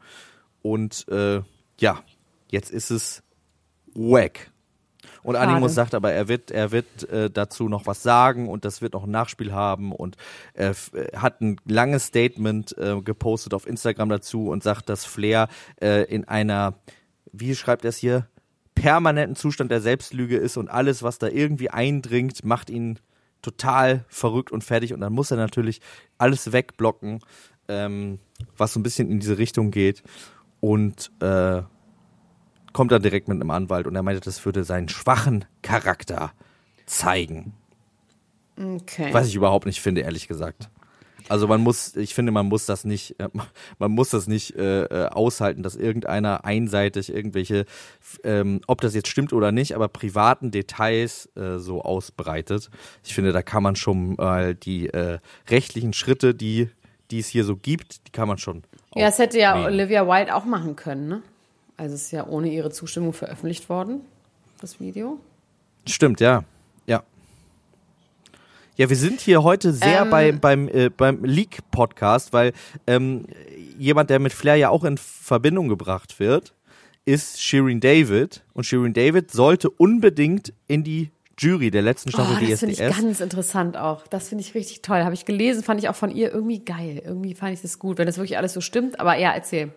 und äh, ja, jetzt ist es wack. Und Schade. Animus sagt aber, er wird, er wird äh, dazu noch was sagen und das wird noch ein Nachspiel haben. Und er äh, hat ein langes Statement äh, gepostet auf Instagram dazu und sagt, dass Flair äh, in einer, wie schreibt er es hier, permanenten Zustand der Selbstlüge ist und alles, was da irgendwie eindringt, macht ihn total verrückt und fertig. Und dann muss er natürlich alles wegblocken, ähm, was so ein bisschen in diese Richtung geht. Und äh, kommt dann direkt mit einem Anwalt und er meinte, das würde seinen schwachen Charakter zeigen. Okay. Was ich überhaupt nicht finde, ehrlich gesagt. Also man muss, ich finde, man muss das nicht, äh, man muss das nicht äh, äh, aushalten, dass irgendeiner einseitig irgendwelche, ähm, ob das jetzt stimmt oder nicht, aber privaten Details äh, so ausbreitet. Ich finde, da kann man schon mal die äh, rechtlichen Schritte, die die es hier so gibt, die kann man schon. ja, das hätte ja aufnehmen. Olivia Wilde auch machen können, ne? Also es ist ja ohne ihre Zustimmung veröffentlicht worden, das Video. Stimmt, ja. Ja. Ja, wir sind hier heute sehr Ähm. bei, beim, äh, beim Leak-Podcast, weil ähm, jemand, der mit Flair ja auch in Verbindung gebracht wird, ist Shirin David. Und Shirin David sollte unbedingt in die Jury der letzten Oh, Staffel das finde ich DSDS. ganz interessant auch. Das finde ich richtig toll. Habe ich gelesen, fand ich auch von ihr irgendwie geil. Irgendwie fand ich das gut, wenn das wirklich alles so stimmt. Aber ja, erzähl.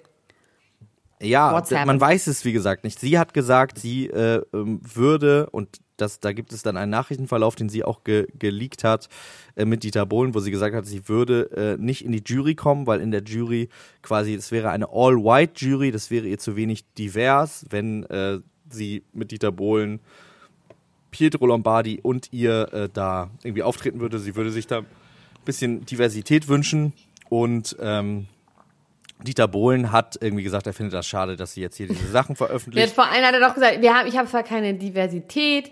Ja, man weiß es wie gesagt nicht. Sie hat gesagt, sie äh, ähm, würde und das, da gibt es dann einen Nachrichtenverlauf, den sie auch ge geleakt hat äh, mit Dieter Bohlen, wo sie gesagt hat, sie würde äh, nicht in die Jury kommen, weil in der Jury quasi, es wäre eine All-White-Jury, das wäre ihr zu wenig divers, wenn äh, sie mit Dieter Bohlen, Pietro Lombardi und ihr äh, da irgendwie auftreten würde. Sie würde sich da ein bisschen Diversität wünschen und ähm, Dieter Bohlen hat irgendwie gesagt, er findet das schade, dass sie jetzt hier diese Sachen veröffentlicht. vor allem hat er doch gesagt, wir haben, ich habe zwar keine Diversität,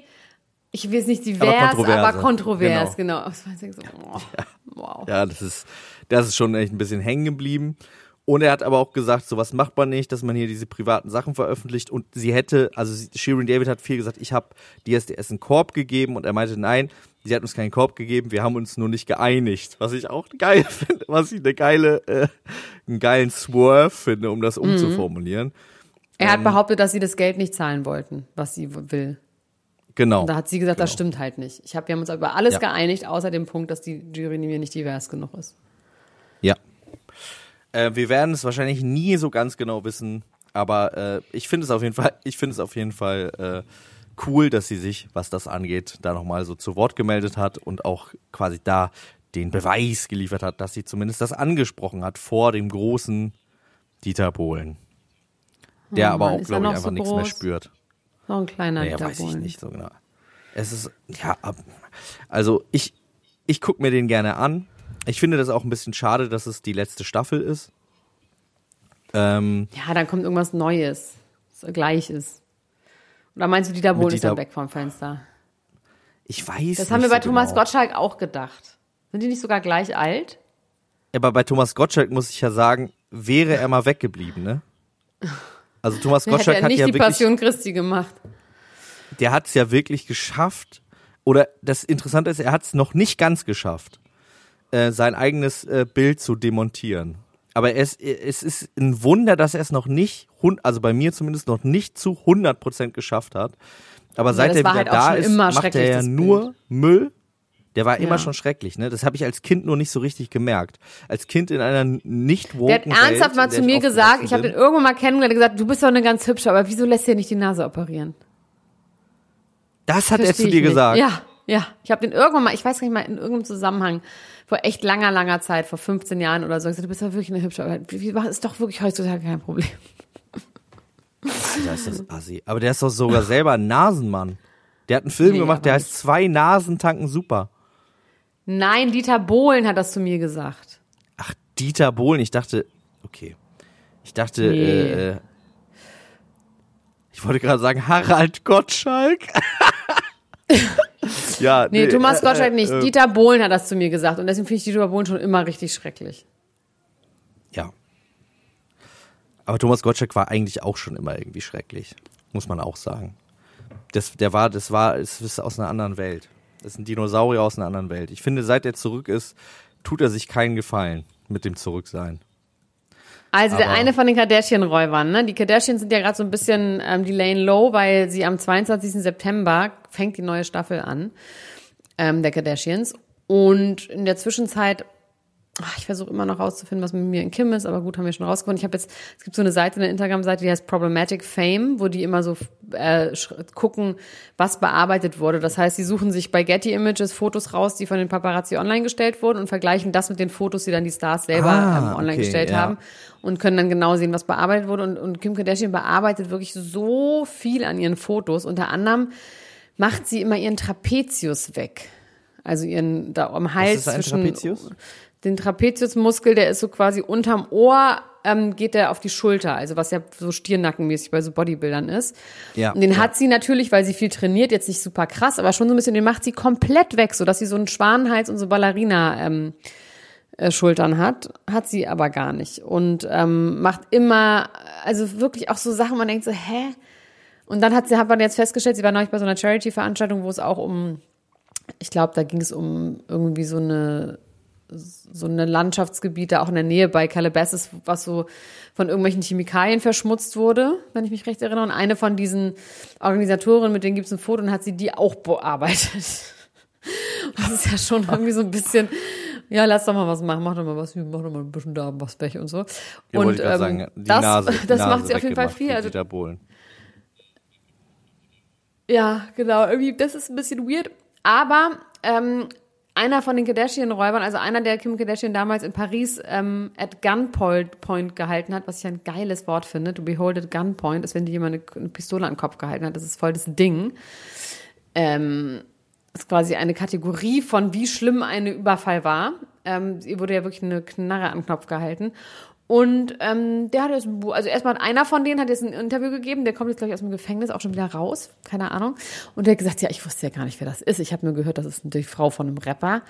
ich will es nicht divers, Aber aber, kontroverse. kontrovers, genau. Das war so, oh, Wow. Ja, das ist, das ist schon echt ein bisschen hängen geblieben. Und er hat aber auch gesagt, sowas macht man nicht, dass man hier diese privaten Sachen veröffentlicht. Und sie hätte, also Shirin David hat viel gesagt, ich habe DSDS einen Korb gegeben und er meinte, nein, sie hat uns keinen Korb gegeben, wir haben uns nur nicht geeinigt. Was ich auch geil finde, was ich eine geile, äh, einen geilen Swerve finde, um das umzuformulieren. Er Ähm. hat behauptet, dass sie das Geld nicht zahlen wollten, was sie will. Genau. Und da hat sie gesagt, das stimmt halt nicht. Ich hab, wir haben uns über alles Ja. geeinigt, außer dem Punkt, dass die Jury mir nicht divers genug ist. Äh, wir werden es wahrscheinlich nie so ganz genau wissen, aber äh, ich finde es auf jeden Fall, ich finde es auf jeden Fall äh, cool, dass sie sich, was das angeht, da nochmal so zu Wort gemeldet hat und auch quasi da den Beweis geliefert hat, dass sie zumindest das angesprochen hat vor dem großen Dieter Bohlen. Der Oh aber Mann, auch, ist er glaube ich, einfach so nichts mehr groß? spürt. So ein kleiner Naja, Dieter weiß ich nicht so genau. Es ist, ja, also ich, ich gucke mir den gerne an. Ich finde das auch ein bisschen schade, dass es die letzte Staffel ist. Ähm, Ja, dann kommt irgendwas Neues, das gleich ist. Oder meinst du, Dieter Bohlen ist dann weg vom Fenster? ich weiß Das haben wir nicht bei so Thomas genau. Gottschalk auch gedacht. Sind die nicht sogar gleich alt? Aber bei Thomas Gottschalk muss ich ja sagen, wäre er mal weggeblieben, ne? Also Thomas Gottschalk er hat nicht ja die wirklich, Passion Christi gemacht. der hat es ja wirklich geschafft. Oder das Interessante ist, er hat es noch nicht ganz geschafft, äh, sein eigenes äh, Bild zu demontieren. Aber es, es ist ein Wunder, dass er es noch nicht, also bei mir zumindest noch nicht zu 100% geschafft hat. Aber seit das er wieder halt da ist, immer macht er ja nur Müll. Der war immer Ja. schon schrecklich, ne? Das habe ich als Kind nur nicht so richtig gemerkt. Als Kind in einer nicht Der hat ernsthaft mal zu mir gesagt, ich habe den irgendwann mal kennengelernt, er hat gesagt, du bist doch eine ganz hübsche, aber wieso lässt dir nicht die Nase operieren? Das hat er Versteh zu ich dir gesagt. Ja, ja. Ich habe den irgendwann mal, ich weiß gar nicht mal, in irgendeinem Zusammenhang, vor echt langer, langer Zeit, vor 15 Jahren oder so, gesagt, du bist doch wirklich eine hübsche, aber ist doch wirklich heutzutage kein Problem. Da ist das assi. Aber der ist doch sogar selber ein Nasenmann. Der hat einen Film Nee, gemacht, der heißt Zwei Nasen tanken super. Nein, Dieter Bohlen hat das zu mir gesagt. Ach, Dieter Bohlen. Ich dachte, okay. Ich dachte, Nee. äh, äh, ich wollte gerade sagen Harald Gottschalk. ja, Nee, Thomas äh, Gottschalk äh, nicht. Äh, Dieter Bohlen hat das zu mir gesagt und deswegen finde ich Dieter Bohlen schon immer richtig schrecklich. ja. Aber Thomas Gottschalk war eigentlich auch schon immer irgendwie schrecklich. Muss man auch sagen. Das, der war, das war, es ist aus einer anderen Welt. Das ist ein Dinosaurier aus einer anderen Welt. Ich finde, seit er zurück ist, tut er sich keinen Gefallen mit dem Zurücksein. Also der Aber- eine von den Kardashian-Räubern, ne? Die Kardashians sind ja gerade so ein bisschen ähm, die Lane Low, weil sie am 22. September fängt die neue Staffel an ähm, der Kardashians. Und in der Zwischenzeit, ich versuche immer noch rauszufinden, was mit mir in Kim ist, aber gut, haben wir schon rausgefunden. Ich habe jetzt, es gibt so eine Seite, eine Instagram-Seite, die heißt Problematic Fame, wo die immer so äh, gucken, was bearbeitet wurde. Das heißt, sie suchen sich bei Getty Images Fotos raus, die von den Paparazzi online gestellt wurden und vergleichen das mit den Fotos, die dann die Stars selber Ah, ähm, online okay, gestellt ja. haben und können dann genau sehen, was bearbeitet wurde. Und, und Kim Kardashian bearbeitet wirklich so viel an ihren Fotos. Unter anderem macht sie immer ihren Trapezius weg. Also ihren da am Hals ist ein zwischen Trapezius? Den Trapeziusmuskel, der ist so quasi unterm Ohr, ähm, geht der auf die Schulter, also was ja so stirnackenmäßig bei so Bodybuildern ist. Ja, Und den ja. hat sie natürlich, weil sie viel trainiert, jetzt nicht super krass, aber schon so ein bisschen, den macht sie komplett weg, so dass sie so einen Schwanenhals und so Ballerina ähm, äh, Schultern hat, hat sie aber gar nicht und ähm, macht immer, also wirklich auch so Sachen, man denkt so, hä? Und dann hat sie, hat man jetzt festgestellt, sie war neulich bei so einer Charity-Veranstaltung, wo es auch um, ich glaube, da ging es um irgendwie so eine so eine Landschaftsgebiete auch in der Nähe bei Calabasas, was so von irgendwelchen Chemikalien verschmutzt wurde, wenn ich mich recht erinnere. Und eine von diesen Organisatorinnen, mit denen gibt es ein Foto und hat sie die auch bearbeitet. Das ist ja schon irgendwie so ein bisschen, ja, lass doch mal was machen, mach doch mal was, mach doch mal ein bisschen da was weg und so. Ja, und ähm, sagen, das, Nase, das Nase macht sie auf jeden Fall viel. Also. Ja, genau. Irgendwie, das ist ein bisschen weird. Aber ähm, einer von den Kardashian-Räubern, also einer, der Kim Kardashian damals in Paris ähm, at Gunpoint point gehalten hat, was ich ein geiles Wort finde. To behold at Gunpoint ist, wenn dir jemand eine, Pistole den Kopf gehalten hat. Das ist voll das Ding. Ähm, ist quasi eine Kategorie von, wie schlimm ein Überfall war. Ähm, ihr wurde ja wirklich eine Knarre am Knopf gehalten. Und ähm, der hat jetzt ein also erstmal einer von denen hat jetzt ein Interview gegeben, der kommt jetzt, glaube ich, aus dem Gefängnis auch schon wieder raus, keine Ahnung. Und der hat gesagt, ja, ich wusste ja gar nicht, wer das ist. Ich habe nur gehört, das ist die Frau von einem Rapper.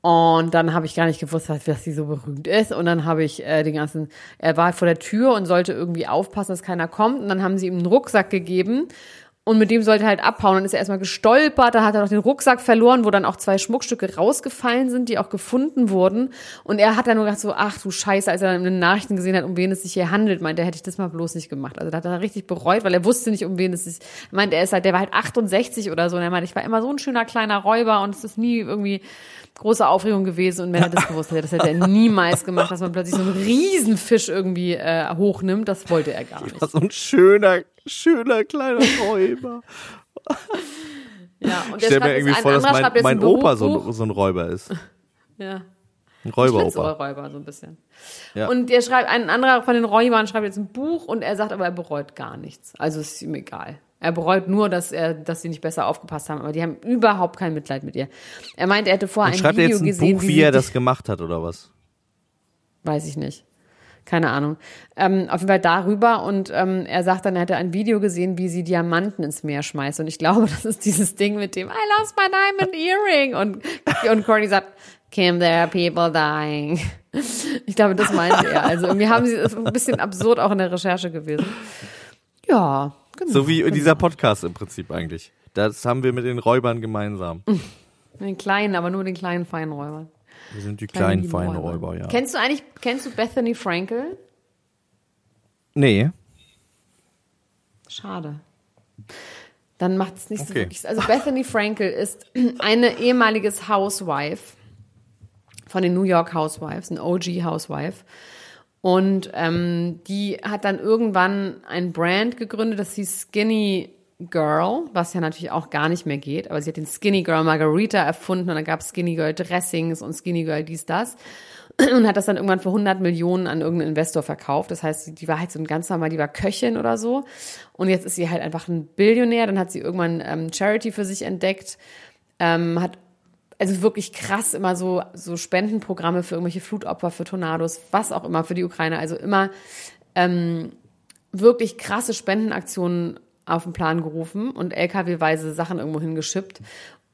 Und dann habe ich gar nicht gewusst, dass, dass sie so berühmt ist. Und dann habe ich äh, den ganzen, er war vor der Tür und sollte irgendwie aufpassen, dass keiner kommt. Und dann haben sie ihm einen Rucksack gegeben. Und mit dem sollte er halt abhauen. Dann ist er erstmal gestolpert, da hat er noch den Rucksack verloren, wo dann auch zwei Schmuckstücke rausgefallen sind, die auch gefunden wurden. Und er hat dann nur gedacht so, ach du Scheiße, als er dann in den Nachrichten gesehen hat, um wen es sich hier handelt, meinte er, hätte ich das mal bloß nicht gemacht. Also da hat er richtig bereut, weil er wusste nicht, um wen es sich, meinte, er ist halt, der war halt 68 oder so. Und er meinte, ich war immer so ein schöner kleiner Räuber und es ist nie irgendwie große Aufregung gewesen. Und wenn er das gewusst hätte, das hätte er niemals gemacht, dass man plötzlich so einen Riesenfisch irgendwie äh, hochnimmt. Das wollte er gar nicht. So ein schöner, schöner kleiner Räuber. Ja, und Ich der stell mir irgendwie vor, dass mein, mein ein Opa so so ein Räuber ist. Ja. Ein Räuberoper. Schlitzohrräuber, so ein bisschen. Ja. Und der schreibt, ein anderer von den Räubern schreibt jetzt ein Buch und er sagt aber, er bereut gar nichts. Also ist ihm egal. Er bereut nur, dass er, dass sie nicht besser aufgepasst haben, aber die haben überhaupt kein Mitleid mit ihr. Er meint, er hätte vorher Und ein schreibt er Video jetzt ein gesehen, Buch, wie, wie er das gemacht hat, oder was? Weiß ich nicht. Keine Ahnung. Ähm, auf jeden Fall darüber und ähm, er sagt dann, er hätte ein Video gesehen, wie sie Diamanten ins Meer schmeißt. Und ich glaube, das ist dieses Ding mit dem I lost my diamond earring. Und, und Courtney sagt, Kim, there are people dying. Ich glaube, das meinte er. Also irgendwie haben sie, ist ein bisschen absurd auch in der Recherche gewesen. Ja, genau. So wie dieser Podcast im Prinzip eigentlich. Das haben wir mit den Räubern gemeinsam. Den kleinen, aber nur den kleinen feinen Räubern. Wir sind die Kleine kleinen, lieben feinen Räuber. Räuber, ja. Kennst du eigentlich, kennst du Bethany Frankel? Nee. Schade. Dann macht es nicht so Okay. wirklich. Also Bethany Frankel ist eine ehemaliges Housewife von den New York Housewives, ein OG Housewife. Und ähm, die hat dann irgendwann ein Brand gegründet, das hieß Skinny Girl, was ja natürlich auch gar nicht mehr geht. Aber sie hat den Skinny Girl Margarita erfunden und dann gab es Skinny Girl Dressings und Skinny Girl dies, das. Und hat das dann irgendwann für 100 Millionen an irgendeinen Investor verkauft. Das heißt, die- war halt so ein ganz normal, die war Köchin oder so. Und jetzt ist sie halt einfach ein Billionär. Dann hat sie irgendwann ähm, Charity für sich entdeckt, ähm, hat also wirklich krass immer so, so Spendenprogramme für irgendwelche Flutopfer, für Tornados, was auch immer, für die Ukraine. Also immer ähm, wirklich krasse Spendenaktionen auf den Plan gerufen und LKW-weise Sachen irgendwo hingeschippt.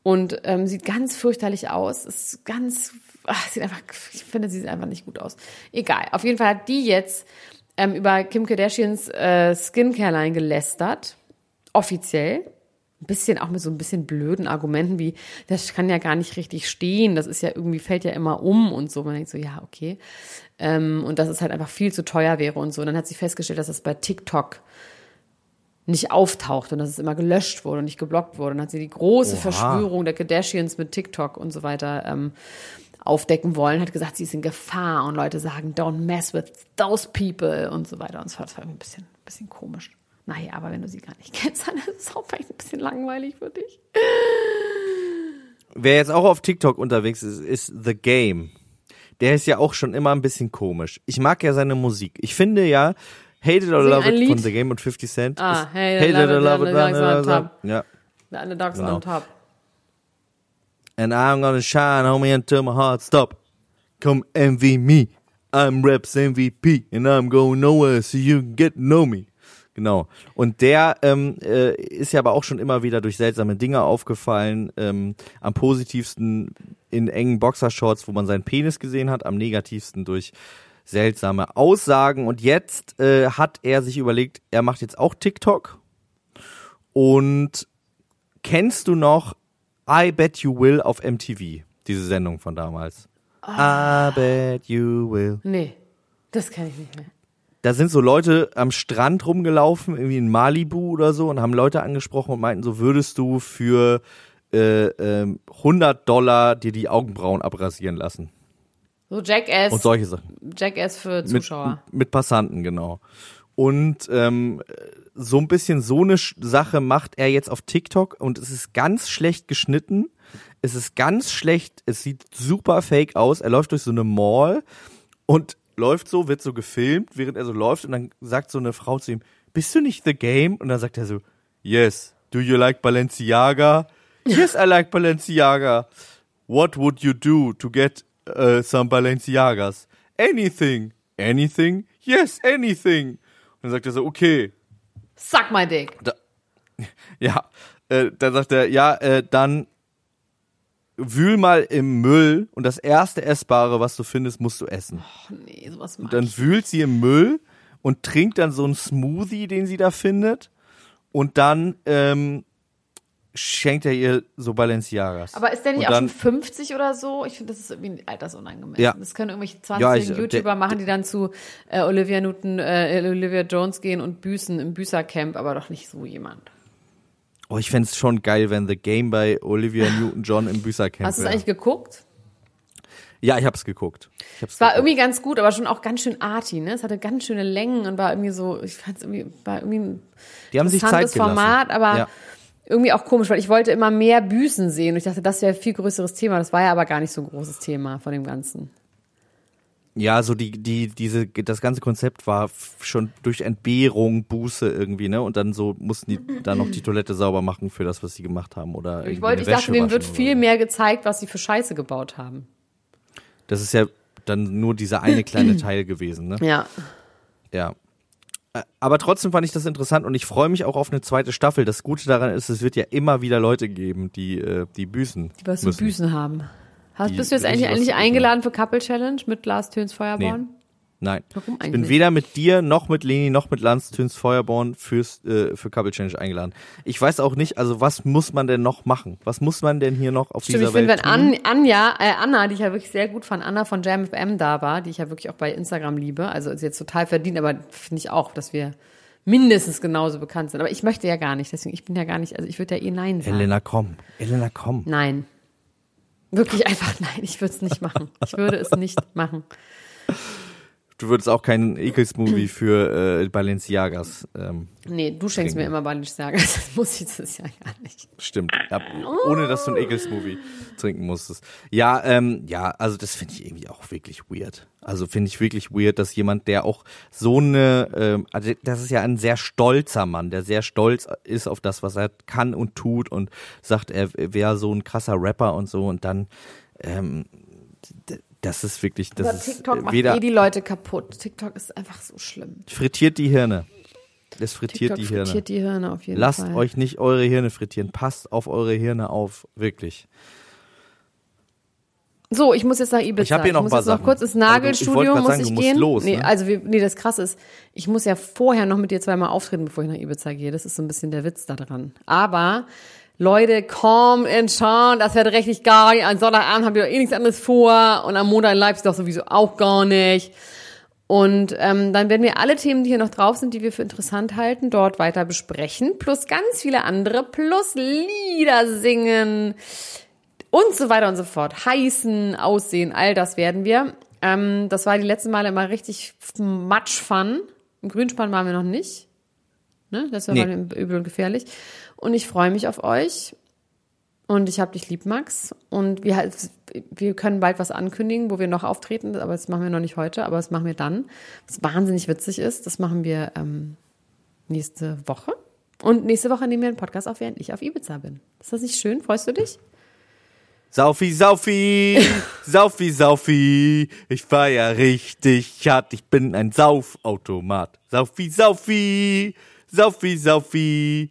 Und ähm, sieht ganz fürchterlich aus. Ist ganz, ach, sieht einfach, ich finde, sie sieht einfach nicht gut aus. Egal. Auf jeden Fall hat die jetzt ähm, über Kim Kardashians äh, Skincare-Line gelästert. Offiziell ein bisschen auch mit so ein bisschen blöden Argumenten wie, das kann ja gar nicht richtig stehen, das ist ja irgendwie, fällt ja immer um und so. Man denkt so, ja, okay. Ähm, und dass es halt einfach viel zu teuer wäre und so. Und dann hat sie festgestellt, dass das bei TikTok nicht auftaucht und dass es immer gelöscht wurde und nicht geblockt wurde. Und dann hat sie die große Oha. Verschwörung der Kardashians mit TikTok und so weiter ähm, aufdecken wollen, hat gesagt, sie ist in Gefahr und Leute sagen, don't mess with those people und so weiter. Und das war, das war irgendwie ein bisschen, ein bisschen komisch. Naja, aber wenn du sie gar nicht kennst, dann ist es auch vielleicht ein bisschen langweilig für dich. Wer jetzt auch auf TikTok unterwegs ist, ist The Game. Der ist ja auch schon immer ein bisschen komisch. Ich mag ja seine Musik. Ich finde ja, Hate It or Sing Love It Lied. von The Game und 50 Cent. Ah, ist Hate It, Love It, Love It, Love Love It. Ja. The Underdogs Genau. on top. And I'm gonna shine, homie, until my heart stop. Come envy me. I'm Raps MVP and I'm going nowhere so you can get to know me. Genau. Und der ähm, äh, ist ja aber auch schon immer wieder durch seltsame Dinge aufgefallen. Ähm, am positivsten in engen Boxershorts, wo man seinen Penis gesehen hat. Am negativsten durch seltsame Aussagen. Und jetzt äh, hat er sich überlegt, er macht jetzt auch TikTok. Und kennst du noch I Bet You Will auf MTV? Diese Sendung von damals. I bet you will. Nee, das kann ich nicht mehr. Da sind so Leute am Strand rumgelaufen, irgendwie in Malibu oder so, und haben Leute angesprochen und meinten, so würdest du für äh, ähm, 100 Dollar dir die Augenbrauen abrasieren lassen. So Jackass. und solche Sachen. Jackass für Mit, Zuschauer. mit Passanten, genau. Und ähm, so ein bisschen so eine Sache macht er jetzt auf TikTok und es ist ganz schlecht geschnitten. Es ist ganz schlecht, es sieht super fake aus. Er läuft durch so eine Mall und läuft so, wird so gefilmt, während er so läuft und dann sagt so eine Frau zu ihm, bist du nicht The Game? Und dann sagt er so, yes, do you like Balenciaga? Yes, I like Balenciaga. What would you do to get uh, some Balenciagas? Anything. Anything? Yes, anything. Und dann sagt er so, okay. Suck my dick. Ja, äh, dann sagt er, ja, äh, dann wühl mal im Müll und das erste Essbare, was du findest, musst du essen. Nee, sowas mag Dann ich. wühlt sie im Müll und trinkt dann so einen Smoothie, den sie da findet. Und dann ähm, schenkt er ihr so Balenciagas. Aber ist der nicht und auch dann, schon 50 oder so? Ich finde, das ist irgendwie altersunangemessen. Ja. Das können irgendwelche 20 Ja, ich- YouTuber der- machen, die dann zu äh, Olivia Newton, äh, Olivia Jones gehen und büßen im Büßercamp, aber doch nicht so jemand. Oh, ich fänd's schon geil, wenn The Game bei Olivia Newton-John im Büßercamp Hast du es eigentlich geguckt? Ja, ich hab's geguckt. Ich hab's Es war geguckt. irgendwie ganz gut, aber schon auch ganz schön arty, ne? Es hatte ganz schöne Längen und war irgendwie so, ich fand es irgendwie, war irgendwie ein Die haben sich Zeit gelassen. Format, aber Ja. irgendwie auch komisch, weil ich wollte immer mehr Büßen sehen und ich dachte, das wäre ein viel größeres Thema. Das war ja aber gar nicht so ein großes Thema von dem Ganzen. Ja, so die, die, diese, das ganze Konzept war schon durch Entbehrung, Buße irgendwie, ne? Und dann so mussten die dann noch die Toilette sauber machen für das, was sie gemacht haben. Oder Ich wollte, ich dachte, denen wird viel mehr gezeigt, was sie für Scheiße gebaut haben. Das ist ja dann nur dieser eine kleine Teil gewesen, ne? Ja. Ja. Aber trotzdem fand ich das interessant und ich freue mich auch auf eine zweite Staffel. Das Gute daran ist, es wird ja immer wieder Leute geben, die, äh, die büßen. Die was zu büßen haben. Hast, bist du jetzt eigentlich, eigentlich eingeladen für Couple Challenge mit Lars Töns Feuerborn? Nein. Warum Ich eigentlich bin nicht? weder mit dir noch mit Leni noch mit Lanz Töns Feuerborn fürs, äh, für Couple Challenge eingeladen. Ich weiß auch nicht, also was muss man denn noch machen? Was muss man denn hier noch auf Stimmt, dieser ich Welt wenn tun? An, Anja, äh, Anna, die ich ja wirklich sehr gut fand, Anna von JamFM da war, die ich ja wirklich auch bei Instagram liebe, also ist jetzt total verdient, aber finde ich auch, dass wir mindestens genauso bekannt sind. Aber ich möchte ja gar nicht, deswegen, ich bin ja gar nicht, also ich würde ja eh Nein sagen. Elena, komm. Elena, komm. Nein. Wirklich einfach nein, ich würde es nicht machen. Ich würde es nicht machen. Du würdest auch keinen Ekelsmovie für äh, Balenciagas. Ähm, Nee, du schenkst mir immer Balenciaga, das muss ich das ja gar nicht. stimmt. Ja, ohne dass du einen Ekelsmovie trinken musstest. Ja, ähm, ja, also das finde ich irgendwie auch wirklich weird. Also finde ich wirklich weird, dass jemand, der auch so eine, ähm, also das ist ja ein sehr stolzer Mann, der sehr stolz ist auf das, was er kann und tut und sagt, er wäre so ein krasser Rapper und so und dann, ähm, das ist wirklich, das Aber ist TikTok äh, macht eh die Leute kaputt. TikTok ist einfach so schlimm. frittiert die Hirne. Es frittiert TikTok die Hirne. frittiert die Hirne auf jeden Lasst Fall. euch nicht eure Hirne frittieren. Passt auf eure Hirne auf. Wirklich. So, ich muss jetzt nach Ibiza. Ich hab hier noch muss ein paar jetzt noch kurz ins ich Nagelstudio, grad muss sagen, ich du musst gehen. los, nee, ne? also wir, nee, das krasse ist, ich muss ja vorher noch mit dir zweimal auftreten, bevor ich nach Ibiza gehe. Das ist so ein bisschen der Witz da dran. Aber Leute, komm and Sean, das wird richtig geil. Am Sonntagabend haben wir doch eh nichts anderes vor und am Montag in Leipzig doch sowieso auch gar nicht. Und ähm, dann werden wir alle Themen, die hier noch drauf sind, die wir für interessant halten, dort weiter besprechen. Plus ganz viele andere, plus Lieder singen und so weiter und so fort. Heißen, aussehen, all das werden wir. Ähm, das war die letzten Male immer richtig much fun. Im Grünspann waren wir noch nicht. Ne? Das war Nee. übel und gefährlich. Und ich freue mich auf euch. Und ich hab dich lieb, Max. Und wir, halt- wir können bald was ankündigen, wo wir noch auftreten, aber das machen wir noch nicht heute, aber das machen wir dann. Was wahnsinnig witzig ist, das machen wir ähm, nächste Woche. Und nächste Woche nehmen wir einen Podcast auf, während ich auf Ibiza bin. Ist das nicht schön? Freust du dich? Saufi, Saufi, Saufi, Saufi. Ich feier richtig hart. Ich bin ein Saufautomat. Saufi, Saufi, Saufi, Saufi,